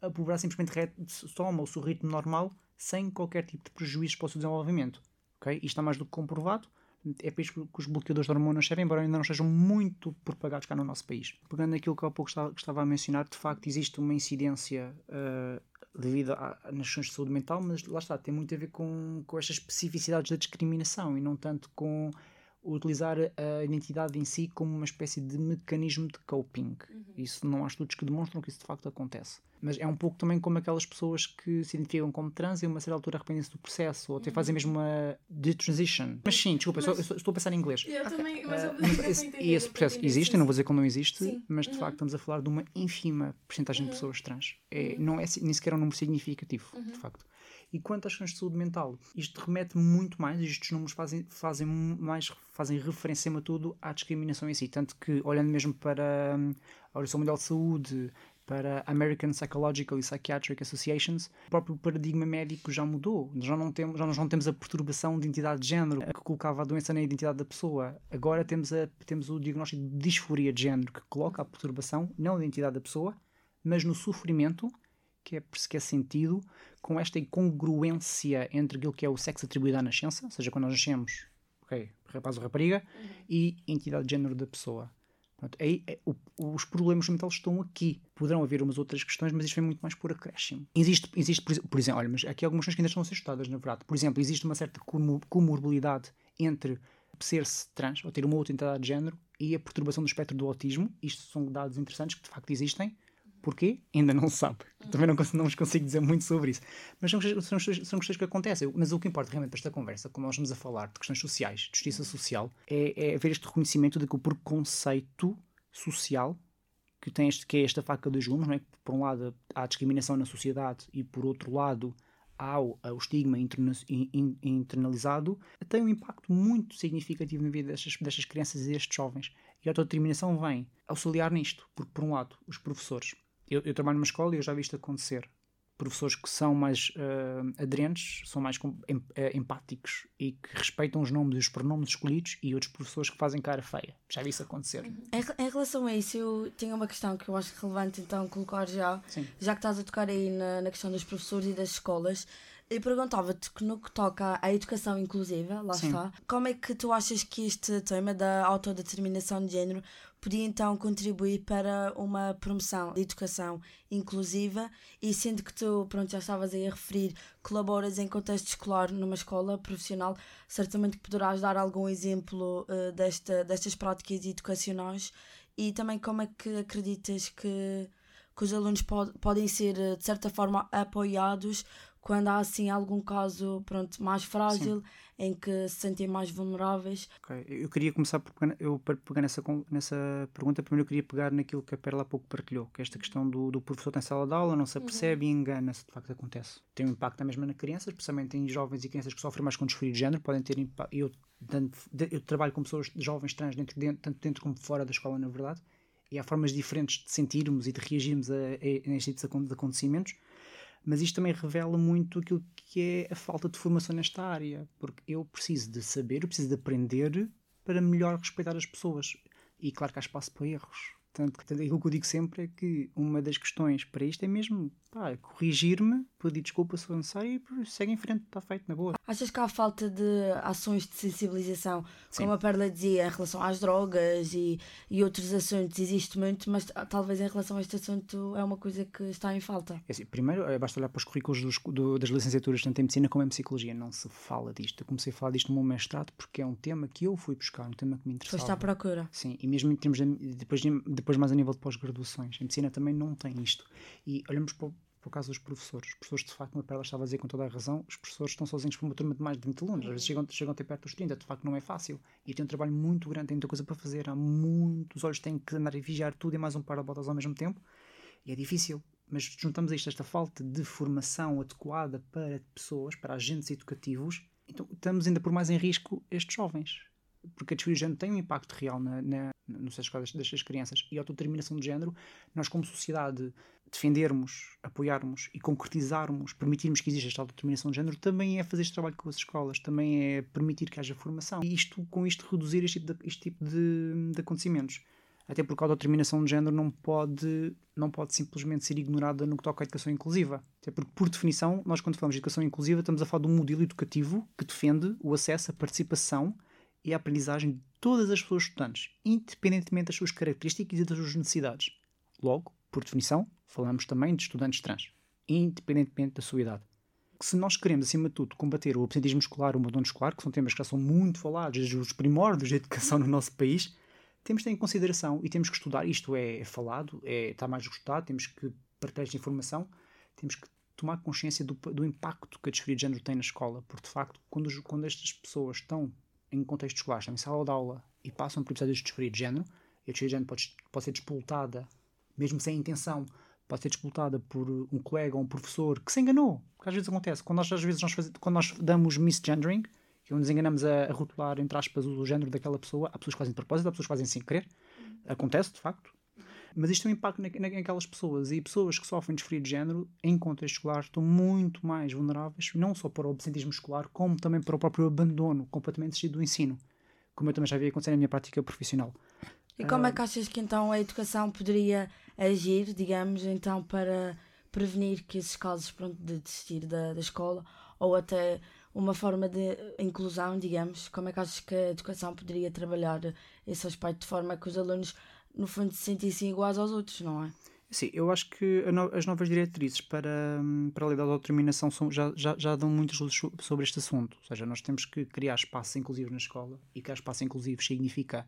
a puberdade simplesmente toma o seu ritmo normal sem qualquer tipo de prejuízos para o seu desenvolvimento. Okay? Isto está mais do que comprovado. É por isso que os bloqueadores de hormonas servem, embora ainda não sejam muito propagados cá no nosso país. Pegando naquilo que há pouco estava, estava a mencionar, de facto existe uma incidência uh, devido nas questões de saúde mental, mas lá está, tem muito a ver com, com estas especificidades da discriminação e não tanto com utilizar a identidade em si como uma espécie de mecanismo de coping. Uhum. Isso não há estudos que demonstram que isso de facto acontece. Mas é um pouco também como aquelas pessoas que se identificam como trans e a uma certa altura arrependem-se do processo ou até uhum. fazem mesmo uma de-transition. Mas sim, desculpa, mas, estou a pensar em inglês. Eu okay. também, mas, uh, mas esse, entender, e esse processo existe, não vou dizer que não existe, sim. mas de uhum. facto estamos a falar de uma ínfima porcentagem de uhum. pessoas trans. É, uhum. não é nem sequer um número significativo, de uhum. facto. E quanto às questões de saúde mental, isto remete muito mais, estes números fazem, fazem mais fazem referência, acima de tudo, à discriminação em si. Tanto que, olhando mesmo para hum, a Organização Mundial de Saúde, para American Psychological e Psychiatric Associations, o próprio paradigma médico já mudou. Já não temos, já não temos a perturbação de identidade de género que colocava a doença na identidade da pessoa. Agora temos, a, temos o diagnóstico de disforia de género que coloca a perturbação não na identidade da pessoa, mas no sofrimento que é, que é sentido com esta incongruência entre aquilo que é o sexo atribuído à nascença, ou seja, quando nós nascemos, ok, rapaz ou rapariga, uhum. e entidade de género da pessoa. Pronto, aí, é, o, os problemas mentais estão aqui. Poderão haver umas outras questões, mas isto vem muito mais por acréscimo. Existe, existe por, por, exemplo, olha, mas aqui algumas questões que ainda estão a ser estudadas, na verdade. Por exemplo, existe uma certa comorbilidade entre ser-se trans ou ter uma outra identidade de género e a perturbação do espectro do autismo. Isto são dados interessantes que de facto existem. Porquê? Ainda não se sabe. Também não, não vos consigo dizer muito sobre isso. Mas são, são, são questões que acontecem. Mas o que importa realmente para esta conversa, como nós estamos a falar de questões sociais, de justiça social, é, é haver este reconhecimento de que o preconceito social que, tem este, que é esta faca dos gumes, não é? por um lado há discriminação na sociedade e por outro lado há o, o estigma interna, in, internalizado, tem um impacto muito significativo na vida destas, destas crianças e destes jovens. E a autodeterminação vem auxiliar nisto, porque por um lado os professores eu, eu, trabalho numa escola e eu já vi isto acontecer. Professores que são mais uh, aderentes, são mais em, uh, empáticos e que respeitam os nomes e os pronomes escolhidos, e outros professores que fazem cara feia. Já vi isso acontecer. Uhum. Em, em, relação a isso, eu tenho uma questão que eu acho relevante então colocar já, Sim. já que estás a tocar aí na, na questão dos professores e das escolas. Eu perguntava-te que no que toca à educação inclusiva, lá Sim. está, como é que tu achas que este tema da autodeterminação de género podia então contribuir para uma promoção de educação inclusiva e sendo que tu, pronto, já estavas aí a referir, colaboras em contexto escolar numa escola profissional, certamente que poderás dar algum exemplo uh, desta, destas práticas educacionais e também como é que acreditas que, que os alunos pod podem ser, eh, de certa forma, apoiados quando há assim algum caso pronto, mais frágil Sim. Em que se sentem mais vulneráveis. Okay. Eu queria começar por pegar, eu, para pegar nessa, nessa pergunta, primeiro eu queria pegar naquilo que a Perla há pouco partilhou, que é esta questão do, do professor tem sala de aula, não se apercebe uhum. e engana-se, de facto acontece. Tem um impacto na mesma na criança, especialmente em jovens e crianças que sofrem mais com disforia de género, podem ter impacto. Eu, eu trabalho com pessoas jovens trans dentro, dentro, tanto dentro como fora da escola, na verdade, e há formas diferentes de sentirmos e de reagirmos a, a, a estes acontecimentos mas isto também revela muito aquilo que é a falta de formação nesta área, porque eu preciso de saber, eu preciso de aprender para melhor respeitar as pessoas. E claro que há espaço para erros. Portanto, aquilo que eu digo sempre é que uma das questões para isto é mesmo corrigir-me, pedir desculpa se for necessário e segue em frente, está feito, na boa. Achas que há falta de ações de sensibilização, Sim. como a Perla dizia, em relação às drogas e, e outros assuntos, existe muito, mas talvez em relação a este assunto é uma coisa que está em falta? É assim, primeiro, é, basta olhar para os currículos dos, do, das licenciaturas, tanto em medicina como em psicologia, não se fala disto. Eu comecei a falar disto no meu mestrado porque é um tema que eu fui buscar, um tema que me interessava. Foste à procura. Sim, e mesmo em termos de, depois, depois mais a nível de pós-graduações. Em medicina também não tem isto. E olhamos para por causa dos professores. Os professores, de facto, como a Perla estava a dizer com toda a razão, os professores estão sozinhos por uma turma de mais de 20 alunos. Às vezes chegam, chegam até perto dos 30, de facto não é fácil. E tem um trabalho muito grande, tem muita coisa para fazer, há muitos olhos têm que andar a vigiar tudo e mais um par de botas ao mesmo tempo. E é difícil. Mas juntamos a isto, esta falta de formação adequada para pessoas, para agentes educativos, então estamos ainda por mais em risco estes jovens. porque a disforia de género tem um impacto real na, na, no sexo destas crianças. E a autodeterminação de género, nós, como sociedade, defendermos, apoiarmos e concretizarmos, permitirmos que exista esta autodeterminação de género, também é fazer este trabalho com as escolas, também é permitir que haja formação. E isto, com isto, reduzir este tipo de, este tipo de, de acontecimentos. Até porque a autodeterminação de género não pode, não pode simplesmente ser ignorada no que toca à educação inclusiva. Até porque, por definição, nós, quando falamos de educação inclusiva, estamos a falar de um modelo educativo que defende o acesso, a participação e a aprendizagem de todas as pessoas estudantes, independentemente das suas características e das suas necessidades. Logo, por definição, falamos também de estudantes trans, independentemente da sua idade. Se nós queremos, acima de tudo, combater o absentismo escolar, o abandono escolar, que são temas que já são muito falados desde os primórdios da educação no nosso país, temos de ter em consideração e temos que estudar. Isto é, é falado, é, está mais gostado, temos que partilhar esta informação, temos que tomar consciência do, do impacto que a disforia de género tem na escola, porque de facto, quando, quando estas pessoas estão em contexto escolar, estão em sala de aula e passam por episódios de disforia de género, e a disforia de género pode, pode ser despoltada, mesmo sem intenção, pode ser despoltada por um colega ou um professor que se enganou, que às vezes acontece. Quando nós, às vezes, nós, faz, quando nós damos misgendering, que nos enganamos a, a rotular, entre aspas, o, o género daquela pessoa, há pessoas que fazem de propósito, há pessoas que fazem sem querer, acontece, de facto, mas isto tem um impacto na, na, naquelas pessoas. E pessoas que sofrem de de género em contexto escolar estão muito mais vulneráveis, não só para o absentismo escolar, como também para o próprio abandono completamente do ensino, como eu também já vi acontecer na minha prática profissional. E como é que achas que então a educação poderia agir, digamos, então para prevenir que esses casos pronto, de desistir da, da escola ou até uma forma de inclusão, digamos, como é que achas que a educação poderia trabalhar esse aspecto de forma que os alunos no fundo se sentissem iguais aos outros, não é? Sim, eu acho que as novas diretrizes para, para a lei da autodeterminação são, já, já, já dão muitas luzes sobre este assunto. Ou seja, nós temos que criar espaços inclusivos na escola e criar espaços inclusivos significa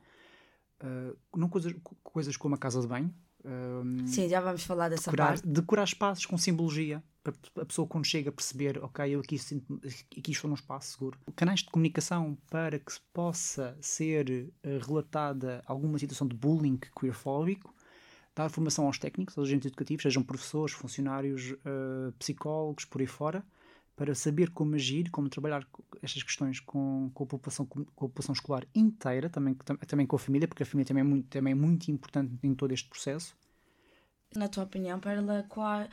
uh, não coisas, coisas como a casa de banho. Uh, Sim, já vamos falar dessa decorar, parte. Decorar espaços com simbologia para a pessoa quando chega a perceber, ok, eu aqui, sinto, aqui estou num espaço seguro. Canais de comunicação para que possa ser uh, relatada alguma situação de bullying queerfóbico, dar formação aos técnicos, aos agentes educativos, sejam professores, funcionários, uh, psicólogos, por aí fora, para saber como agir, como trabalhar estas questões com, com, a, população, com a população escolar inteira, também, também com a família, porque a família também é muito, também é muito importante em todo este processo. Na tua opinião, Perla, qual a,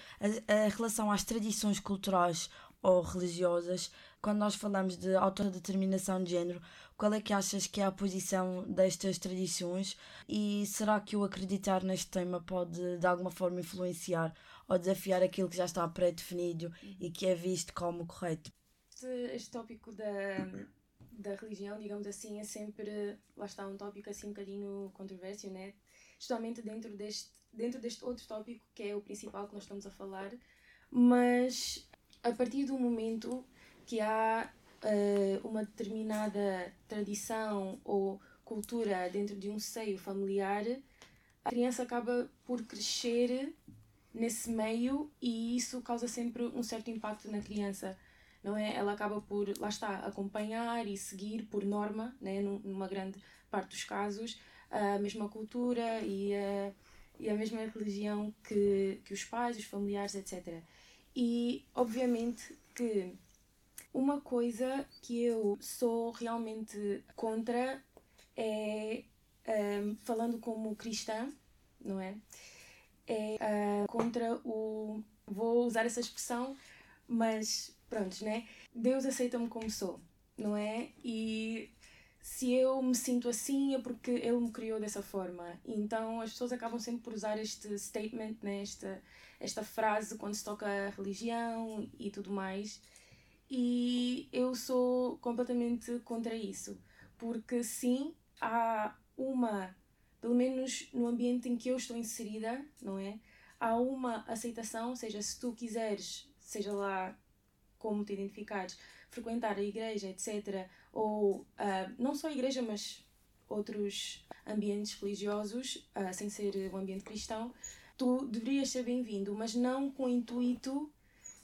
a relação às tradições culturais ou religiosas, quando nós falamos de autodeterminação de género, qual é que achas que é a posição destas tradições? E será que o acreditar neste tema pode de alguma forma influenciar ou desafiar aquilo que já está pré-definido e que é visto como correto? Este, este tópico da, da religião, digamos assim, é sempre, lá está, um tópico assim um bocadinho controverso, né? Justamente dentro deste dentro deste outro tópico que é o principal que nós estamos a falar, mas a partir do momento que há uh, uma determinada tradição ou cultura dentro de um seio familiar, a criança acaba por crescer nesse meio e isso causa sempre um certo impacto na criança não é ela acaba por lá está acompanhar e seguir por norma né numa grande parte dos casos a mesma cultura e a e a mesma religião que, que os pais, os familiares, etc. E obviamente que uma coisa que eu sou realmente contra é, um, falando como cristã, não é? É contra o. Vou usar essa expressão, mas pronto, né? Deus aceita-me como sou, não é? E se eu me sinto assim é porque ele me criou dessa forma. Então as pessoas acabam sempre por usar este statement, né? esta, esta frase quando se toca a religião e tudo mais. E eu sou completamente contra isso. Porque sim, há uma, pelo menos no ambiente em que eu estou inserida, não é? Há uma aceitação, ou seja, se tu quiseres, seja lá como te identificares, frequentar a igreja, etc., ou uh, não só a igreja, mas outros ambientes religiosos, uh, sem ser o um ambiente cristão, tu deverias ser bem-vindo, mas não com o intuito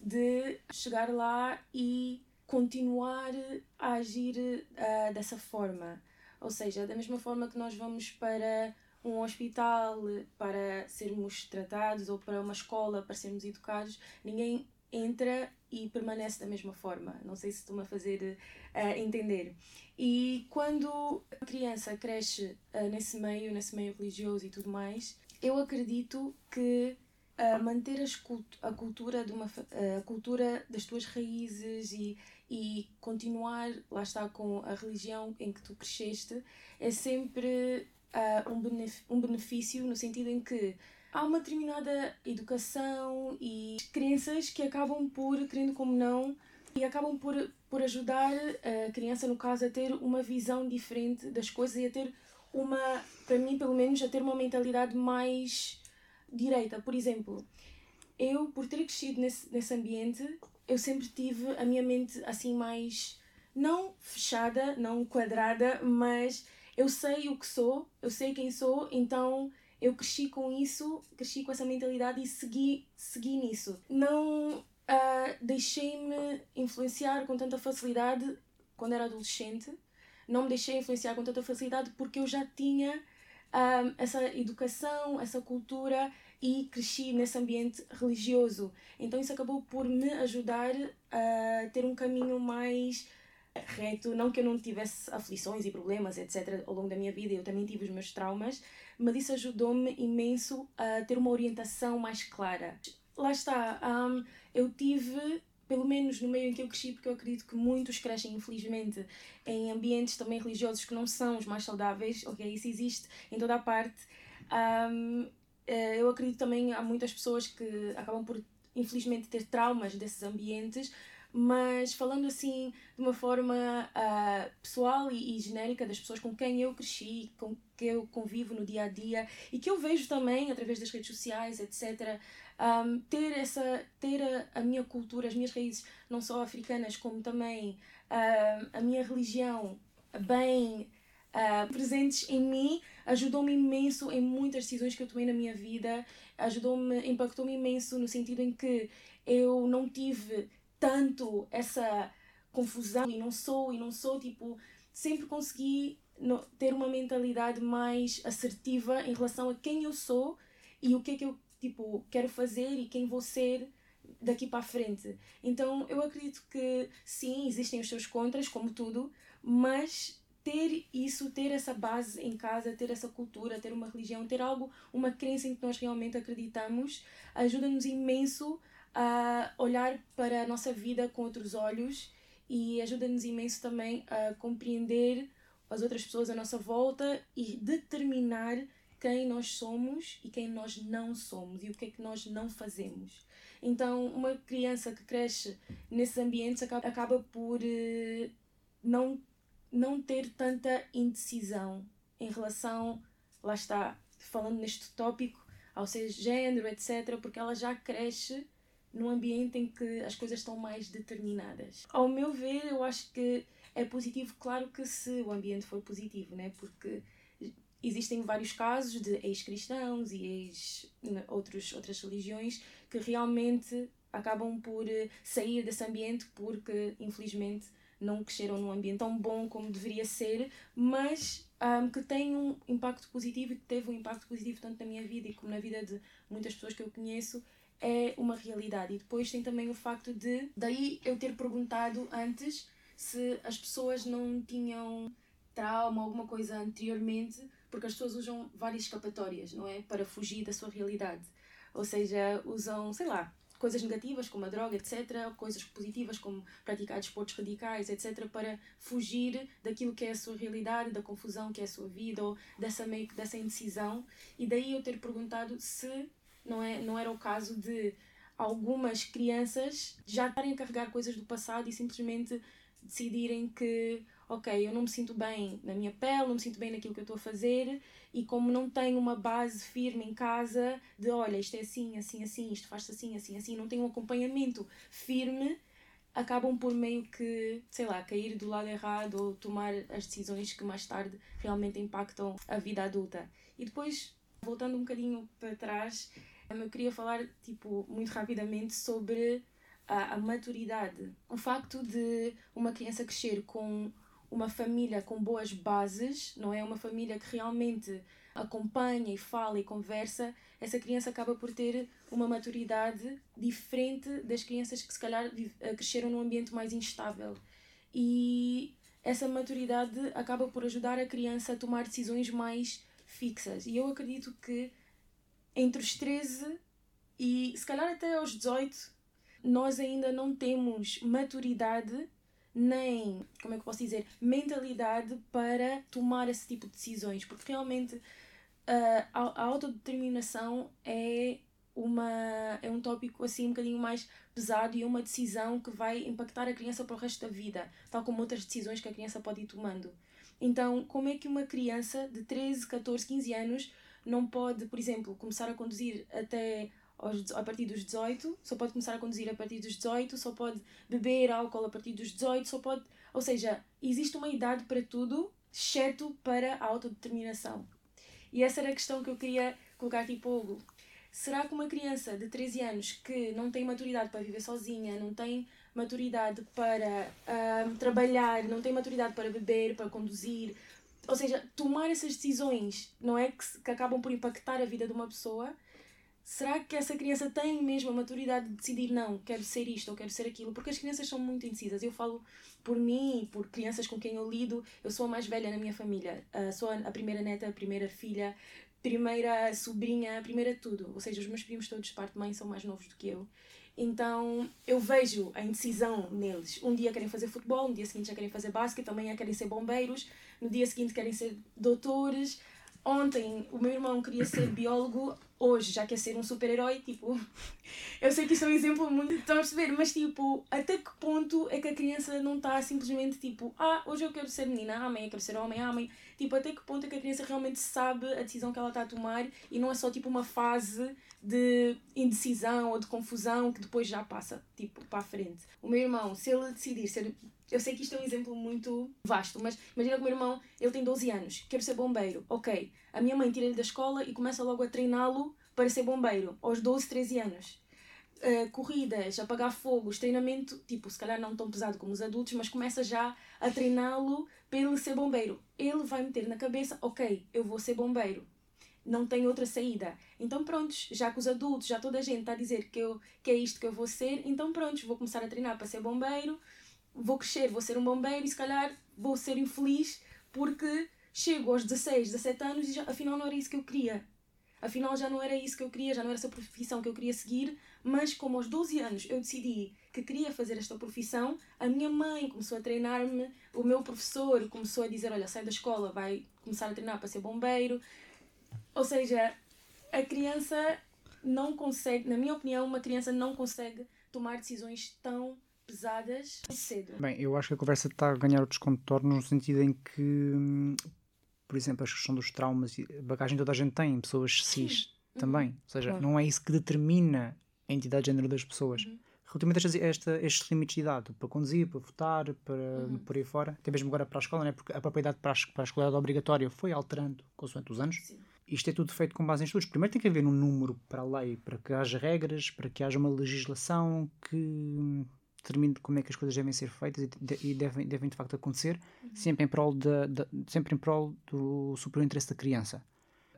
de chegar lá e continuar a agir uh, dessa forma. Ou seja, da mesma forma que nós vamos para um hospital para sermos tratados ou para uma escola para sermos educados, ninguém entra e permanece da mesma forma. Não sei se estou-me a fazer uh, entender. E quando a criança cresce uh, nesse meio, nesse meio religioso e tudo mais, eu acredito que uh, manter a cultura de uma a cultura das tuas raízes e e continuar lá está com a religião em que tu cresceste é sempre uh, um, benef um benefício no sentido em que há uma determinada educação e crenças que acabam por, querendo como não, e acabam por, por ajudar a criança, no caso, a ter uma visão diferente das coisas e a ter uma, para mim pelo menos, a ter uma mentalidade mais direita. Por exemplo, eu, por ter crescido nesse, nesse ambiente, eu sempre tive a minha mente assim mais, não fechada, não quadrada, mas eu sei o que sou, eu sei quem sou, então eu cresci com isso, cresci com essa mentalidade e segui, segui nisso. Não uh, deixei-me influenciar com tanta facilidade quando era adolescente. Não me deixei influenciar com tanta facilidade porque eu já tinha uh, essa educação, essa cultura e cresci nesse ambiente religioso. Então isso acabou por me ajudar a ter um caminho mais reto, não que eu não tivesse aflições e problemas, etc, ao longo da minha vida, eu também tive os meus traumas, mas isso ajudou-me imenso a ter uma orientação mais clara. Lá está, um, eu tive pelo menos no meio em que eu cresci, porque eu acredito que muitos crescem, infelizmente, em ambientes também religiosos que não são os mais saudáveis, ok? Isso existe em toda a parte. Um, eh, eu acredito também há muitas pessoas que acabam por infelizmente ter traumas desses ambientes mas falando assim de uma forma uh, pessoal e, e, genérica das pessoas com quem eu cresci, com que eu convivo no dia a dia e que eu vejo também através das redes sociais, etc. Um, ter essa ter a, a, minha cultura, as minhas raízes, não só africanas, como também uh, a minha religião bem uh, presentes em mim, ajudou-me imenso em muitas decisões que eu tomei na minha vida, ajudou-me, impactou-me imenso no sentido em que eu não tive tanto essa confusão e não sou e não sou, tipo, sempre consegui ter uma mentalidade mais assertiva em relação a quem eu sou e o que é que eu, tipo, quero fazer e quem vou ser daqui para a frente. Então, eu acredito que sim, existem os seus contras, como tudo, mas ter isso, ter essa base em casa, ter essa cultura, ter uma religião, ter algo, uma crença em que nós realmente acreditamos, ajuda-nos imenso a olhar para a nossa vida com outros olhos e ajuda-nos imenso também a compreender as outras pessoas à nossa volta e determinar quem nós somos e quem nós não somos e o que é que nós não fazemos. Então, uma criança que cresce nesses ambientes acaba, acaba por uh, não não ter tanta indecisão em relação, lá está, falando neste tópico, ao seu género, etc., porque ela já cresce num ambiente em que as coisas estão mais determinadas. Ao meu ver, eu acho que é positivo, claro que se o ambiente for positivo, né? porque existem vários casos de ex-cristãos e ex-outras outras religiões que realmente acabam por eh, sair desse ambiente porque, infelizmente, não cresceram num ambiente tão bom como deveria ser, mas um, que tem um impacto positivo e que teve um impacto positivo tanto na minha vida e como na vida de muitas pessoas que eu conheço, é uma realidade. E depois tem também o facto de, daí eu ter perguntado antes se as pessoas não tinham trauma, alguma coisa anteriormente, porque as pessoas usam várias escapatórias, não é? Para fugir da sua realidade. Ou seja, usam, sei lá, coisas negativas como a droga, etc., coisas positivas como praticar desportos radicais, etc., para fugir daquilo que é a sua realidade, da confusão que é a sua vida ou dessa meio dessa indecisão. E daí eu ter perguntado se não é não era o caso de algumas crianças já estarem a carregar coisas do passado e simplesmente decidirem que ok, eu não me sinto bem na minha pele, não me sinto bem naquilo que eu estou a fazer e como não tenho uma base firme em casa de olha, isto é assim, assim, assim, isto faz-se assim, assim, assim, não tenho um acompanhamento firme, acabam por meio que, sei lá, cair do lado errado ou tomar as decisões que mais tarde realmente impactam a vida adulta. E depois, voltando um bocadinho para trás, eu queria falar, tipo, muito rapidamente sobre a, a maturidade. O facto de uma criança crescer com uma família com boas bases, não é? Uma família que realmente acompanha e fala e conversa, essa criança acaba por ter uma maturidade diferente das crianças que se calhar eh, cresceram num ambiente mais instável. E essa maturidade acaba por ajudar a criança a tomar decisões mais fixas. E eu acredito que entre os 13 e se calhar até aos 18, nós ainda não temos maturidade nem, como é que posso dizer, mentalidade para tomar esse tipo de decisões, porque realmente uh, a, a autodeterminação é uma é um tópico assim um bocadinho mais pesado e é uma decisão que vai impactar a criança para o resto da vida, tal como outras decisões que a criança pode ir tomando. Então, como é que uma criança de 13, 14, 15 anos não pode, por exemplo, começar a conduzir até aos, a partir dos 18, só pode começar a conduzir a partir dos 18, só pode beber álcool a partir dos 18, só pode. Ou seja, existe uma idade para tudo, exceto para a autodeterminação. E essa era a questão que eu queria colocar aqui para o Hugo. Será que uma criança de 13 anos que não tem maturidade para viver sozinha, não tem maturidade para uh, trabalhar, não tem maturidade para beber, para conduzir, ou seja, tomar essas decisões, não é? Que, que acabam por impactar a vida de uma pessoa, será que essa criança tem mesmo a maturidade de decidir não, quero ser isto ou quero ser aquilo? Porque as crianças são muito indecisas. Eu falo por mim, por crianças com quem eu lido, eu sou a mais velha na minha família, uh, sou a primeira neta, a primeira filha, primeira sobrinha, a primeira tudo. Ou seja, os meus primos todos parte de mãe são mais novos do que eu. Então eu vejo a indecisão neles. Um dia querem fazer futebol, no dia seguinte já querem fazer basquete, amanhã querem ser bombeiros, no dia seguinte querem ser doutores, Ontem o meu irmão queria ser biólogo, hoje já quer ser um super-herói. Tipo, eu sei que isto é um exemplo muito. Estão a perceber? Mas, tipo, até que ponto é que a criança não está simplesmente tipo, ah, hoje eu quero ser menina, amanhã eu quero ser homem, amanhã. Tipo, até que ponto é que a criança realmente sabe a decisão que ela está a tomar e não é só tipo uma fase de indecisão ou de confusão que depois já passa, tipo, para a frente. O meu irmão, se ele decidir ser eu sei que isto é um exemplo muito vasto, mas imagina que o meu irmão, ele tem 12 anos, quer ser bombeiro. Ok, a minha mãe tira-lhe da escola e começa logo a treiná-lo para ser bombeiro, aos 12, 13 anos. Uh, corridas, apagar fogos, treinamento, tipo, se calhar não tão pesado como os adultos, mas começa já a treiná-lo para ele ser bombeiro. Ele vai meter na cabeça, ok, eu vou ser bombeiro. Não tem outra saída. Então, prontos, já que os adultos, já toda a gente está a dizer que, eu, que é isto que eu vou ser, então, prontos, vou começar a treinar para ser bombeiro vou crescer, vou ser um bombeiro e se calhar vou ser infeliz porque chego aos 16, 17 anos e já, afinal não era isso que eu queria. Afinal já não era isso que eu queria, já não era essa profissão que eu queria seguir, mas como aos 12 anos eu decidi que queria fazer esta profissão, a minha mãe começou a treinar-me, o meu professor começou a dizer, olha, sai da escola, vai começar a treinar para ser bombeiro. Ou seja, a criança não consegue, na minha opinião, uma criança não consegue tomar decisões tão pesadas cedo. Bem, eu acho que a conversa está a ganhar outros contornos no sentido em que, por exemplo, a questão dos traumas e bagagem toda a gente tem, pessoas cis Sim. Uhum. também. Ou seja, claro. não é isso que determina a entidade de género das pessoas. Uhum. Relativamente a esta, estes limites de idade, para conduzir, para votar, para uhum. por aí fora, até mesmo agora para a escola, né? porque a própria idade para a, para a escola obrigatória foi alterando consoante os anos. Sim. Isto é tudo feito com base em estudos. Primeiro tem que haver um número para a lei, para que haja regras, para que haja uma legislação que determine como é que as coisas devem ser feitas e, e devem, devem de facto acontecer, uhum. sempre, em prol de, de, sempre em prol do superior interesse da criança.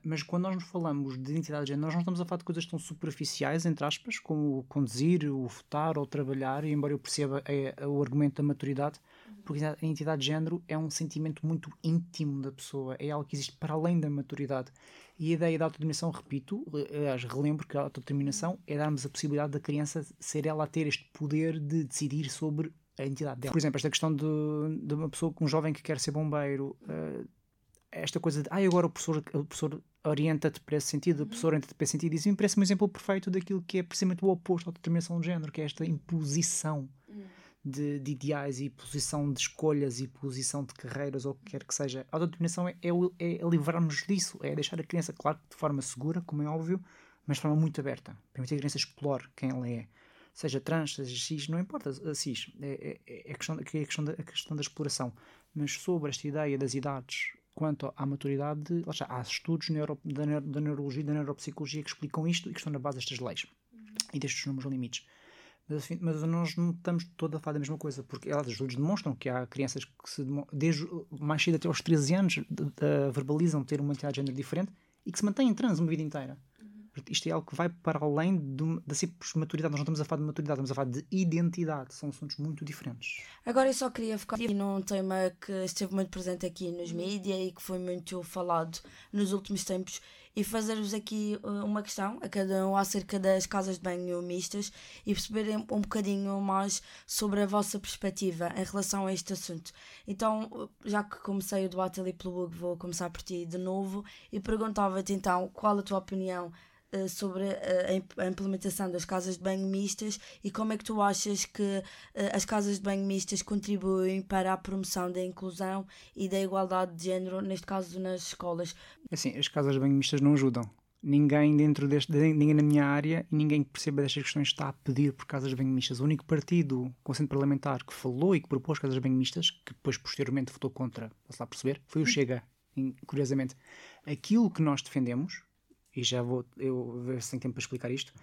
Mas quando nós nos falamos de identidade de género, nós não estamos a falar de coisas tão superficiais, entre aspas, como conduzir, o votar ou trabalhar, e embora eu perceba é, é o argumento da maturidade, uhum. porque a identidade de género é um sentimento muito íntimo da pessoa, é algo que existe para além da maturidade. E a ideia da autodeterminação, repito, relembro que a autodeterminação é darmos a possibilidade da criança ser ela a ter este poder de decidir sobre a entidade dela. Por exemplo, esta questão de, de uma pessoa, um jovem que quer ser bombeiro, uh, esta coisa de, ah, agora o professor, o professor orienta-te para esse sentido, o professor orienta-te para esse sentido, isso me parece um exemplo perfeito daquilo que é precisamente o oposto à determinação de género, que é esta imposição de, de, ideais e posição de escolhas e posição de carreiras ou o que quer que seja. A autodeterminação é, é, é livrar-nos disso, é deixar a criança, claro, de forma segura, como é óbvio, mas de forma muito aberta. Permitir a criança explore quem ela é. Seja trans, seja cis, não importa cis, é, é, é, a, questão, é questão da, a questão da exploração. Mas sobre esta ideia das idades quanto à maturidade, lá está, há estudos neuro, da, da neurologia e da neuropsicologia que explicam isto e que estão na base destas leis uhum. e destes números limites. Mas, assim, mas nós não estamos toda a falar da mesma coisa, porque elas, os estudos demonstram que há crianças que se, desde mais cedo até aos 13 anos de, de, verbalizam ter uma identidade de género diferente e que se mantêm em transe uma vida inteira. Portanto, Isto é algo que vai para além da simples maturidade. Nós não estamos a falar de maturidade, estamos a falar de identidade. São assuntos muito diferentes. Agora eu só queria focar aqui num tema que esteve muito presente aqui nos mídias e que foi muito falado nos últimos tempos e fazer-vos aqui uh, uma questão a cada um acerca das casas de banho mistas e perceberem um bocadinho mais sobre a vossa perspectiva em relação a este assunto. Então, uh, já que comecei o debate ali pelo Hugo, vou começar por ti de novo e perguntava-te então qual a tua opinião eh, sobre eh, a imp- a implementação das casas de banho mistas e como é que tu achas que eh, as casas de banho mistas contribuem para a promoção da inclusão e da igualdade de género, neste caso nas escolas. Assim, as casas de banho mistas não ajudam. Ninguém dentro deste, de- ninguém na minha área e ninguém que perceba destas questões está a pedir por casas de banho mistas. O único partido com assento parlamentar que falou e que propôs casas de banho mistas, que depois posteriormente votou contra, posso lá perceber, foi o Chega. E, curiosamente, aquilo que nós defendemos, e já vou eu ver se tenho tempo para explicar isto,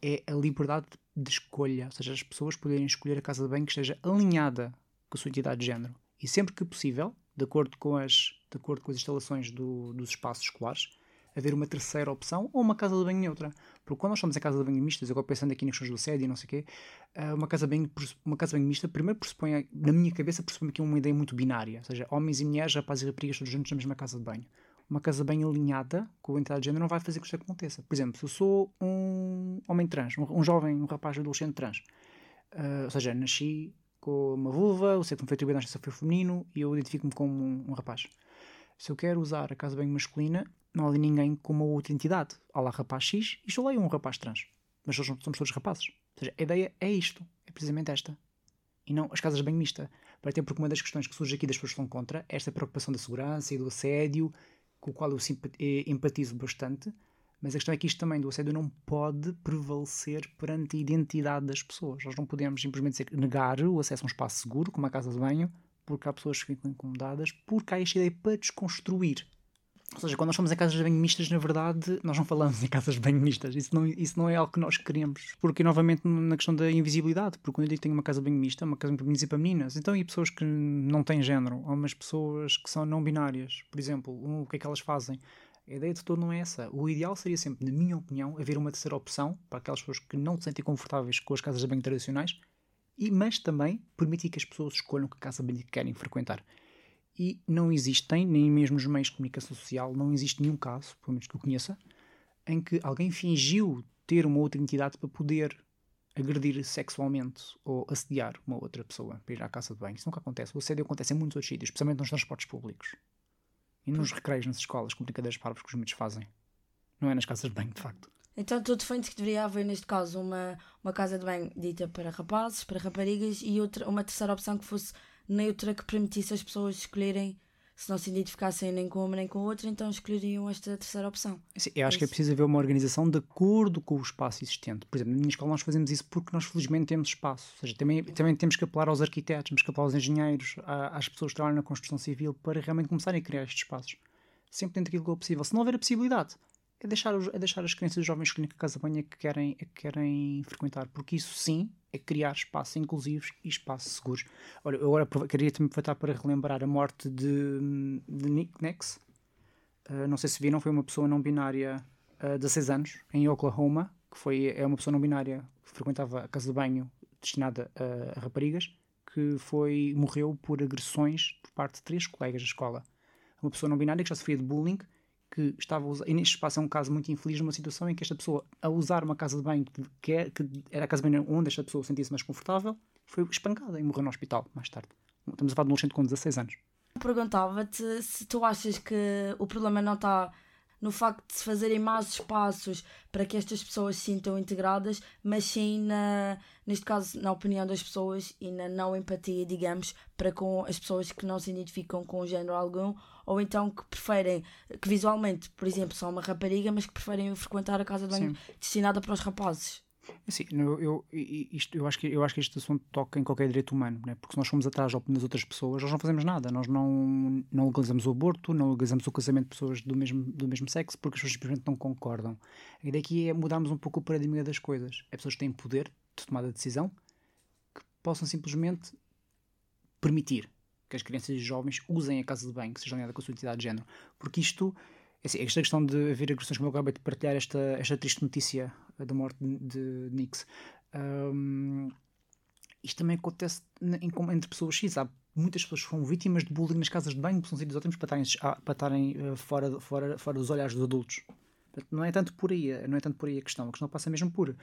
é a liberdade de escolha, ou seja, as pessoas poderem escolher a casa de banho que esteja alinhada com a sua identidade de género. E sempre que possível, de acordo com as, de acordo com as instalações do- dos espaços escolares, haver uma terceira opção ou uma casa de banho neutra. Porque quando nós estamos em casa de banho mistas, agora pensando aqui nas questões do assédio e não sei o quê, ah, uma casa, de banho, uma casa de banho mista, primeiro pressupõe, na minha cabeça, pressupõe aqui uma ideia muito binária. Ou seja, homens e mulheres, rapazes e raparigas, todos juntos na mesma casa de banho. Uma casa bem alinhada com a identidade de género não vai fazer que isto aconteça. Por exemplo, se eu sou um homem trans, um, um jovem, um rapaz adolescente trans, ah, ou seja, nasci com uma vulva, o sexo me foi atribuído à nascença foi feminino e eu identifico-me como um, um rapaz. Se eu quero usar a casa banho masculina, não há ali ninguém com uma outra entidade. Há lá rapaz X e estou lá um rapaz trans. Mas nós somos todos rapazes. Ou seja, a ideia é isto, é precisamente esta. E não as casas banho mista. Até porque uma das questões que surge aqui das pessoas que estão contra é esta preocupação da segurança e do assédio, com o qual eu eh, empatizo bastante. Mas a questão é que isto também do assédio não pode prevalecer perante a identidade das pessoas. Nós não podemos simplesmente dizer- negar o acesso a um espaço seguro, como a casa de banho, porque há pessoas que ficam incomodadas, porque há esta ideia para desconstruir. Ou seja, quando nós falamos em casas de banho mistas, na verdade, nós não falamos em casas de banho mistas. Isso não, isso não é algo que nós queremos. Porque, novamente, na questão da invisibilidade. Porque quando eu digo que tenho uma casa de banho mista, é uma casa para meninos e para meninas. Então, e pessoas que não têm género? Ou umas pessoas que são não binárias, por exemplo, o que é que elas fazem? A ideia de todo não é essa. O ideal seria sempre, na minha opinião, haver uma terceira opção para aquelas pessoas que não se sentem confortáveis com as casas de banho tradicionais, e, mas também permitir que as pessoas escolham que casa de banho que querem frequentar. E não existem, nem mesmo nos meios de comunicação social, não existe nenhum caso, pelo menos que eu conheça, em que alguém fingiu ter uma outra entidade para poder agredir sexualmente ou assediar uma outra pessoa para ir à casa de banho. Isso nunca acontece. O assédio acontece em muitos outros sítios, especialmente nos transportes públicos. E nos recreios nas escolas, com brincadeiras parvas que os miúdos fazem. Não é nas casas de banho, de facto. Então tu defendes que deveria haver, neste caso, uma, uma casa de banho dita para rapazes, para raparigas e outra, uma terceira opção que fosse neutra que permitisse as pessoas escolherem, se não se identificassem nem com uma nem com outra, então escolheriam esta terceira opção. Sim, eu acho que é preciso haver uma organização de acordo com o espaço existente. Por exemplo, na minha escola nós fazemos isso porque nós felizmente temos espaço. Ou seja, também, também temos que apelar aos arquitetos, temos que apelar aos engenheiros, às pessoas que trabalham na construção civil para realmente começarem a criar estes espaços. Sempre dentro daquilo que é possível. Se não houver a possibilidade, é deixar, é deixar as crianças e jovens escolherem que casa de banho é que querem, é que querem frequentar. Porque isso sim é criar espaços inclusivos e espaços seguros. Olha, eu agora queria também aproveitar para relembrar a morte de, de Nick Nex. Uh, não sei se viram, foi uma pessoa não binária uh, de 6 anos, em Oklahoma, que foi, é uma pessoa não binária que frequentava a casa de banho destinada a, a raparigas, que foi, morreu por agressões por parte de três colegas da escola. Uma pessoa não binária que já sofria de bullying, que estava a usar, e neste espaço é um caso muito infeliz, numa situação em que esta pessoa, a usar uma casa de banho que, é- que era a casa de banho onde esta pessoa sentia-se mais confortável, foi espancada e morreu no hospital mais tarde. Estamos a falar de um adolescente com 16 anos. Perguntava-te se tu achas que o problema não está no facto de se fazerem mais espaços para que estas pessoas se sintam integradas, mas sim, na, neste caso, na opinião das pessoas e na não empatia, digamos, para com as pessoas que não se identificam com género algum, ou então que preferem, que visualmente, por exemplo, são uma rapariga, mas que preferem frequentar a casa de banho destinada para os rapazes. Assim, eu, isto, eu, acho que, eu acho que este assunto toca em qualquer direito humano, né? porque se nós formos atrás das outras pessoas, nós não fazemos nada. Nós não, não legalizamos o aborto, não legalizamos o casamento de pessoas do mesmo, do mesmo sexo, porque as pessoas simplesmente não concordam. A ideia aqui é mudarmos um pouco o paradigma das coisas. É pessoas que têm poder de tomada de decisão que possam simplesmente permitir que as crianças e jovens usem a casa de banho, que seja alinhada com a sua identidade de género. Porque isto É assim, esta questão de haver agressões, como eu acabei de partilhar esta, esta triste notícia da morte de, de Nix, um, isto também acontece entre pessoas X. Há muitas pessoas que foram vítimas de bullying nas casas de banho, porque são sítios ótimos para estarem, para estarem uh, fora, fora, fora dos olhares dos adultos. Não é tanto por aí, não é tanto por aí a questão. A questão passa mesmo por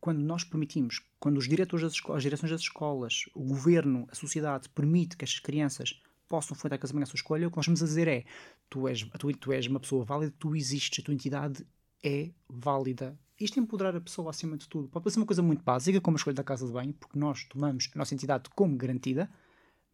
quando nós permitimos, quando os diretores das escolas, as direções das escolas, o governo, a sociedade permite que estas crianças possam frequentar a casa de banho à sua escolha, o que nós vamos a dizer é tu és, tu, tu és uma pessoa válida, tu existes, a tua entidade é válida. Isto é empoderar a pessoa acima de tudo. Pode ser uma coisa muito básica, como a escolha da casa de banho, porque nós tomamos a nossa entidade como garantida,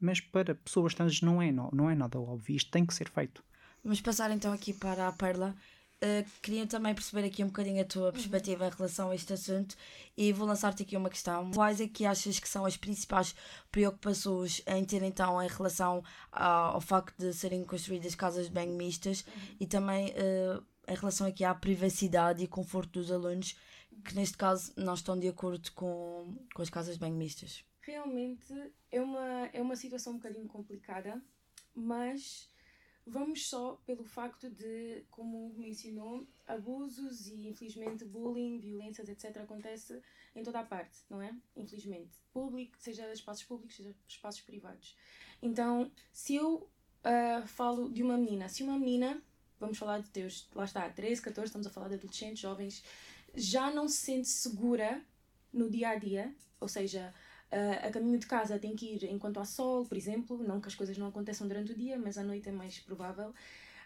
mas para pessoas trans não é, não, não é nada óbvio. Isto tem que ser feito. Vamos passar então aqui para a Perla. Uh, queria também perceber aqui um bocadinho a tua perspectiva uhum. em relação a este assunto e vou lançar-te aqui uma questão. Quais é que achas que são as principais preocupações em ter então em relação ao, ao facto de serem construídas casas de banho mistas uhum. e também uh, em relação aqui à privacidade e conforto dos alunos, que neste caso não estão de acordo com, com as casas bem mistas. Realmente é uma, é uma situação um bocadinho complicada, mas vamos só pelo facto de, como mencionou, abusos e infelizmente bullying, violências, etc. acontece em toda a parte, não é? Infelizmente. Público, seja espaços públicos, seja espaços privados. Então, se eu uh, falo de uma menina, se uma menina vamos falar de teus, lá está, 13, 14, estamos a falar de adolescentes, jovens, já não se sente segura no dia a dia, ou seja, a caminho de casa tem que ir enquanto há sol, por exemplo, não que as coisas não aconteçam durante o dia, mas à noite é mais provável.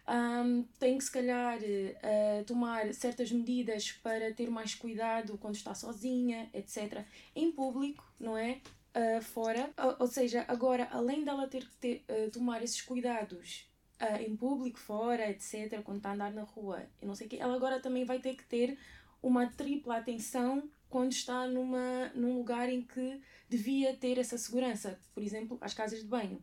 Um, tem que se calhar uh, tomar certas medidas para ter mais cuidado quando está sozinha, etc. Em público, não é? Uh, fora, ou, ou, seja, agora além dela ter que ter, uh, tomar esses cuidados uh, em público, fora, etc., quando está a andar na rua, e não sei o quê, ela agora também vai ter que ter uma tripla atenção quando está numa, num lugar em que devia ter essa segurança, por exemplo, as casas de banho.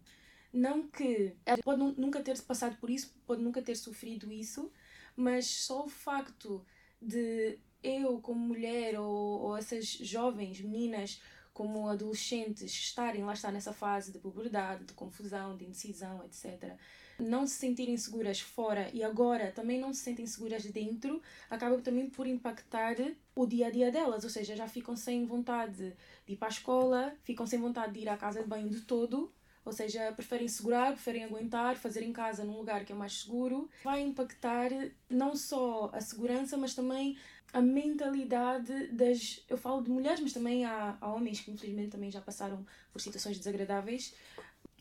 Não que ela pode nunca ter passado por isso, pode nunca ter sofrido isso, mas só o facto de eu, como mulher, ou, ou essas jovens meninas, como adolescentes, estarem lá está nessa fase de puberdade, de confusão, de indecisão, etc não se sentirem seguras fora e agora também não se sentem seguras dentro, acaba também por impactar o dia a dia delas, ou seja, já ficam sem vontade de ir para a escola, ficam sem vontade de ir à casa de banho de todo, ou seja, preferem segurar, preferem aguentar, fazer em casa num lugar que é mais seguro. Vai impactar não só a segurança, mas também a mentalidade das. Eu falo de mulheres, mas também há, há homens que infelizmente também já passaram por situações desagradáveis.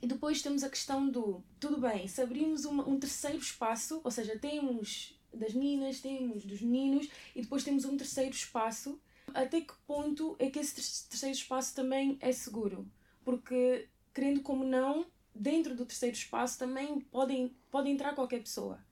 E depois temos a questão do, tudo bem, se abrimos uma, um terceiro espaço, ou seja, temos das meninas, temos dos meninos e depois temos um terceiro espaço, até que ponto é que esse terceiro espaço também é seguro? Porque, querendo como não, dentro do terceiro espaço também podem, pode entrar qualquer pessoa.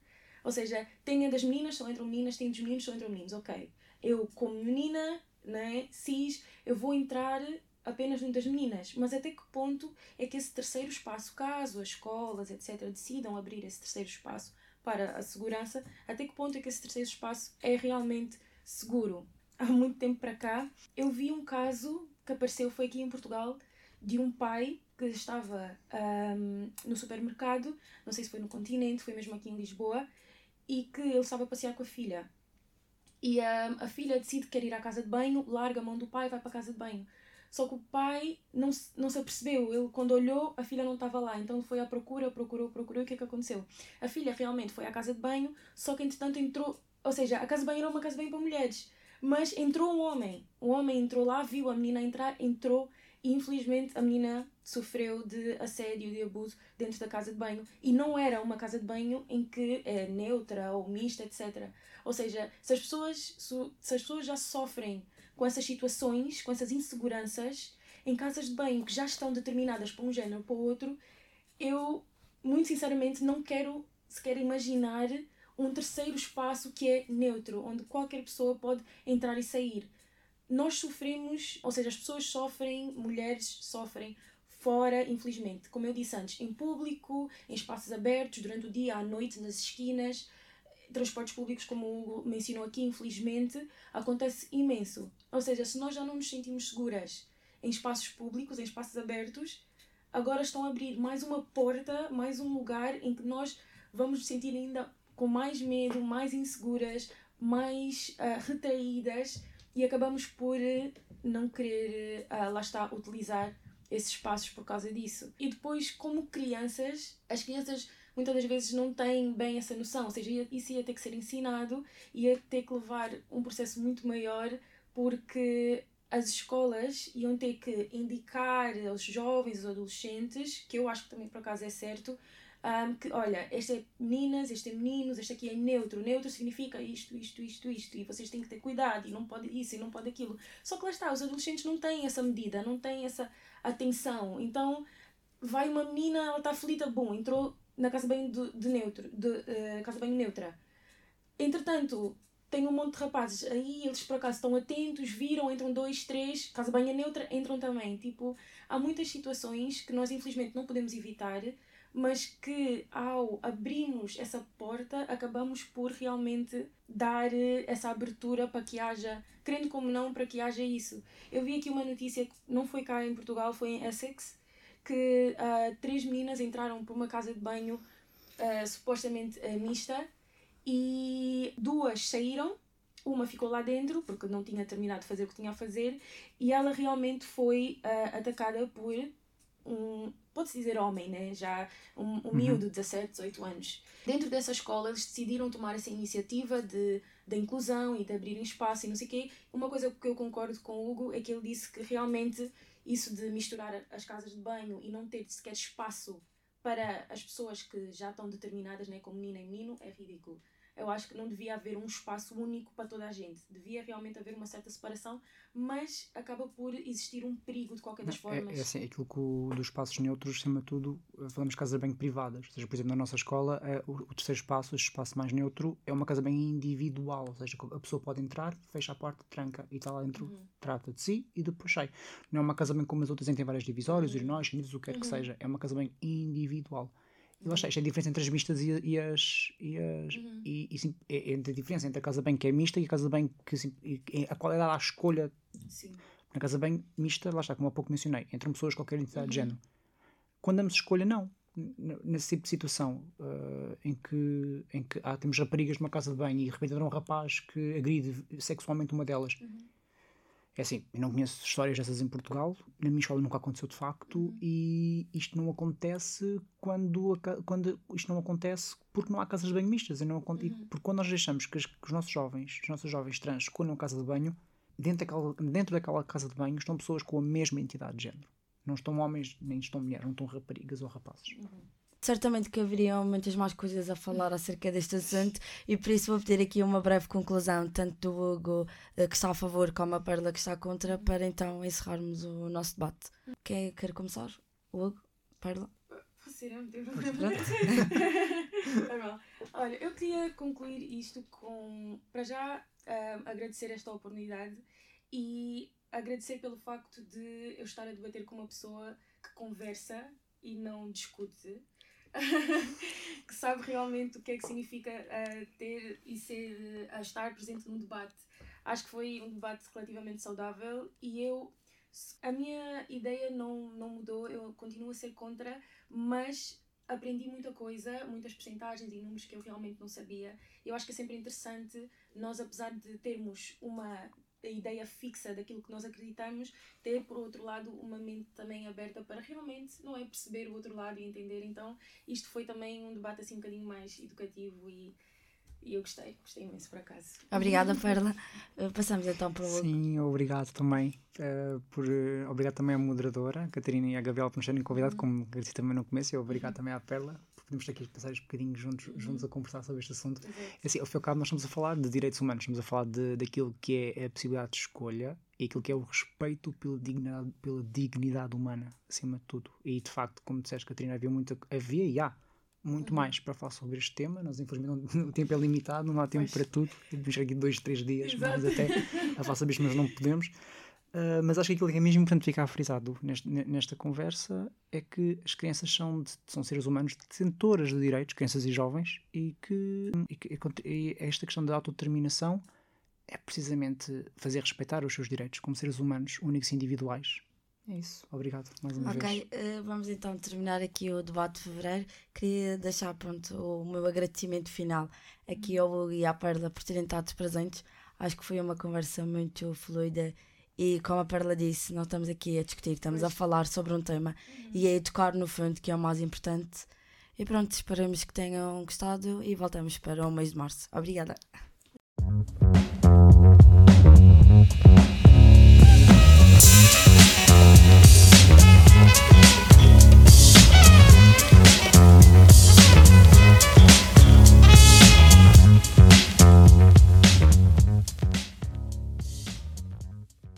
Ou seja, tem das meninas, só entram meninas, tem dos meninos, só entram meninos. Ok, eu como menina, né, cis, eu vou entrar apenas no das meninas, mas até que ponto é que esse terceiro espaço, caso as escolas, etc., decidam abrir esse terceiro espaço para a segurança, até que ponto é que esse terceiro espaço é realmente seguro? Há muito tempo para cá, eu vi um caso que apareceu, foi aqui em Portugal, de um pai que estava um, no supermercado, não sei se foi no continente, foi mesmo aqui em Lisboa, e que ele estava a passear com a filha. E um, a filha decide que quer ir à casa de banho, larga a mão do pai e vai para a casa de banho. Só que o pai não, não se apercebeu. Ele, quando olhou, a filha não estava lá. Então foi à procura, procurou, procurou. E o que é que aconteceu? A filha realmente foi à casa de banho, só que entretanto entrou. Ou seja, a casa de banho era uma casa de banho para mulheres. Mas entrou um homem. O homem entrou lá, viu a menina entrar, entrou. E infelizmente a menina sofreu de assédio, de abuso dentro da casa de banho. E não era uma casa de banho em que é neutra ou mista, etc. Ou seja, se as pessoas, se as pessoas já sofrem com essas situações, com essas inseguranças, em casas de banho que já estão determinadas para um género ou para o outro, eu, muito sinceramente, não quero sequer imaginar um terceiro espaço que é neutro, onde qualquer pessoa pode entrar e sair. Nós sofremos, ou seja, as pessoas sofrem, mulheres sofrem fora, infelizmente, como eu disse antes, em público, em espaços abertos, durante o dia, à noite, nas esquinas, transportes públicos, como o Hugo mencionou aqui, infelizmente, acontece imenso. Ou seja, se nós já não nos sentimos seguras em espaços públicos, em espaços abertos, agora estão a abrir mais uma porta, mais um lugar em que nós vamos nos sentir ainda com mais medo, mais inseguras, mais uh, retraídas e acabamos por uh, não querer, uh, lá está, utilizar esses espaços por causa disso. E depois, como crianças, as crianças muitas das vezes não têm bem essa noção, ou seja, isso ia ter que ser ensinado, ia ter que levar um processo muito maior, porque as escolas iam ter que indicar aos jovens, aos adolescentes, que eu acho que também por acaso é certo, um, que olha, este é meninas, este é meninos, este aqui é neutro. Neutro significa isto, isto, isto, isto. E vocês têm que ter cuidado, e não pode isso, e não pode aquilo. Só que lá está, os adolescentes não têm essa medida, não têm essa atenção. Então, vai uma menina, ela está aflita, bom, entrou na casa bem de, de neutro, de uh, casa bem neutra. Entretanto, tem um monte de rapazes aí, eles por acaso estão atentos, viram, entram dois, três, casa banha neutra, entram também. Tipo, há muitas situações que nós infelizmente não podemos evitar, mas que ao abrirmos essa porta acabamos por realmente dar eh, essa abertura para que haja, querendo como não, para que haja isso. Eu vi aqui uma notícia que não foi cá em Portugal, foi em Essex, que uh, três meninas entraram por uma casa de banho uh, supostamente uh, mista e duas saíram uma ficou lá dentro porque não tinha terminado de fazer o que tinha a fazer e ela realmente foi uh, atacada por um, pode-se dizer homem, né? já um, um uhum. miúdo de 17, 18 anos. Dentro dessa escola, eles decidiram tomar essa iniciativa de, de inclusão e de abrirem espaço e não sei o quê. Uma coisa que eu concordo com o Hugo é que ele disse que realmente isso de misturar as casas de banho e não ter sequer espaço para as pessoas que já estão determinadas né, como menina e menino é ridículo eu acho que não devia haver um espaço único para toda a gente. Devia realmente haver uma certa separação, mas acaba por existir um perigo de qualquer das formas. É, é assim, aquilo que o, dos espaços neutros, acima de tudo, falamos de casas bem privadas. Ou seja, por exemplo, na nossa escola, é, o, o, terceiro espaço, o espaço mais neutro, é uma casa bem individual. Ou seja, a pessoa pode entrar, fecha a porta, tranca e está lá dentro, uhum. trata de si e depois sai. Não é uma casa bem como as outras em tem várias divisórias, uhum. urinóis, o que quer uhum. que seja. É uma casa bem individual. Eu acho que é a diferença entre as mistas e, e as. E, as uhum. e, e sim, é, é, a diferença entre a casa bem que é mista e a casa bem que. Sim, a qualidade à escolha. Sim. Na casa bem mista, lá está, como há pouco mencionei, entre pessoas de qualquer entidade uhum. de género. Quando damos escolha, não. Nesse tipo de situação uh, em que, em que ah, temos raparigas numa casa de banho e de repente entra um rapaz que agride sexualmente uma delas. Uhum é assim, eu não conheço histórias dessas em Portugal, na minha escola nunca aconteceu de facto, uhum. e isto não acontece quando, quando isto não acontece porque não há casas de banho mistas. Eu não, uhum. Porque quando nós deixamos que, os nossos jovens, os nossos jovens trans escolham casa de banho, dentro daquela, dentro daquela casa de banho estão pessoas com a mesma entidade de género. Não estão homens, nem estão mulheres, não estão raparigas ou rapazes. Uhum certamente que haveriam muitas mais coisas a falar acerca deste assunto e por isso vou pedir aqui uma breve conclusão, tanto do Hugo eh, que está a favor como a Perla que está contra, para então encerrarmos o nosso debate. Quem é quer começar? O Hugo? Perla? Você não tem problema. Olha, eu queria concluir isto com, para já, uh, agradecer esta oportunidade e agradecer pelo facto de eu estar a debater com uma pessoa que conversa e não discute que sabe realmente o que é que significa uh, ter e ser, uh, estar presente num debate. Acho que foi um debate relativamente saudável e eu. A minha ideia não, não mudou, eu continuo a ser contra, mas aprendi muita coisa, muitas percentagens e números que eu realmente não sabia. Eu acho que é sempre interessante nós, apesar de termos uma a ideia fixa daquilo que nós acreditamos, ter por outro lado uma mente também aberta para realmente não é perceber o outro lado e entender. Então, isto foi também um debate assim um bocadinho mais educativo e e eu gostei, gostei imenso por acaso. Obrigada, Perla. Eh, passamos então para o. Sim, obrigado também. Uh, por, uh, obrigado também à moderadora, a Catarina e à Gabriela, por nos terem convidado, uhum. como agradeci também no começo, e obrigado uhum. também à Perla podemos ter aqui passar um bocadinho juntos, uhum. juntos a conversar sobre este assunto. Assim, ao fim e ao cabo, nós estamos a falar de direitos humanos, estamos a falar de, daquilo que é a possibilidade de escolha e aquilo que é o respeito pela dignidade, pela dignidade humana, acima de tudo. E de facto, como disseste, Catarina, havia, muito, havia e há muito uhum. mais para falar sobre este tema. Nós, infelizmente, o tempo é limitado, não há tempo pois. para tudo. Temos aqui dois, três dias, Exato. mais até a falar sobre isto, mas não podemos. Uh, mas acho que aquilo que é mesmo importante ficar frisado neste, nesta conversa é que as crianças são, de, são seres humanos detentoras de direitos, crianças e jovens, e que, e que e esta questão da autodeterminação é precisamente fazer respeitar os seus direitos como seres humanos únicos e individuais é isso. Obrigado mais uma vez. Ok, eh, vamos então terminar aqui o debate de fevereiro. Queria deixar pronto o meu agradecimento final aqui ao Hugo e à Perla por terem estado presentes. Acho que foi uma conversa muito fluida e como a Perla disse, não estamos aqui a discutir, estamos pois. a falar sobre um tema uhum. e a educar no fundo, que é o mais importante. E pronto, esperamos que tenham gostado e voltamos para o mês de março. Obrigada!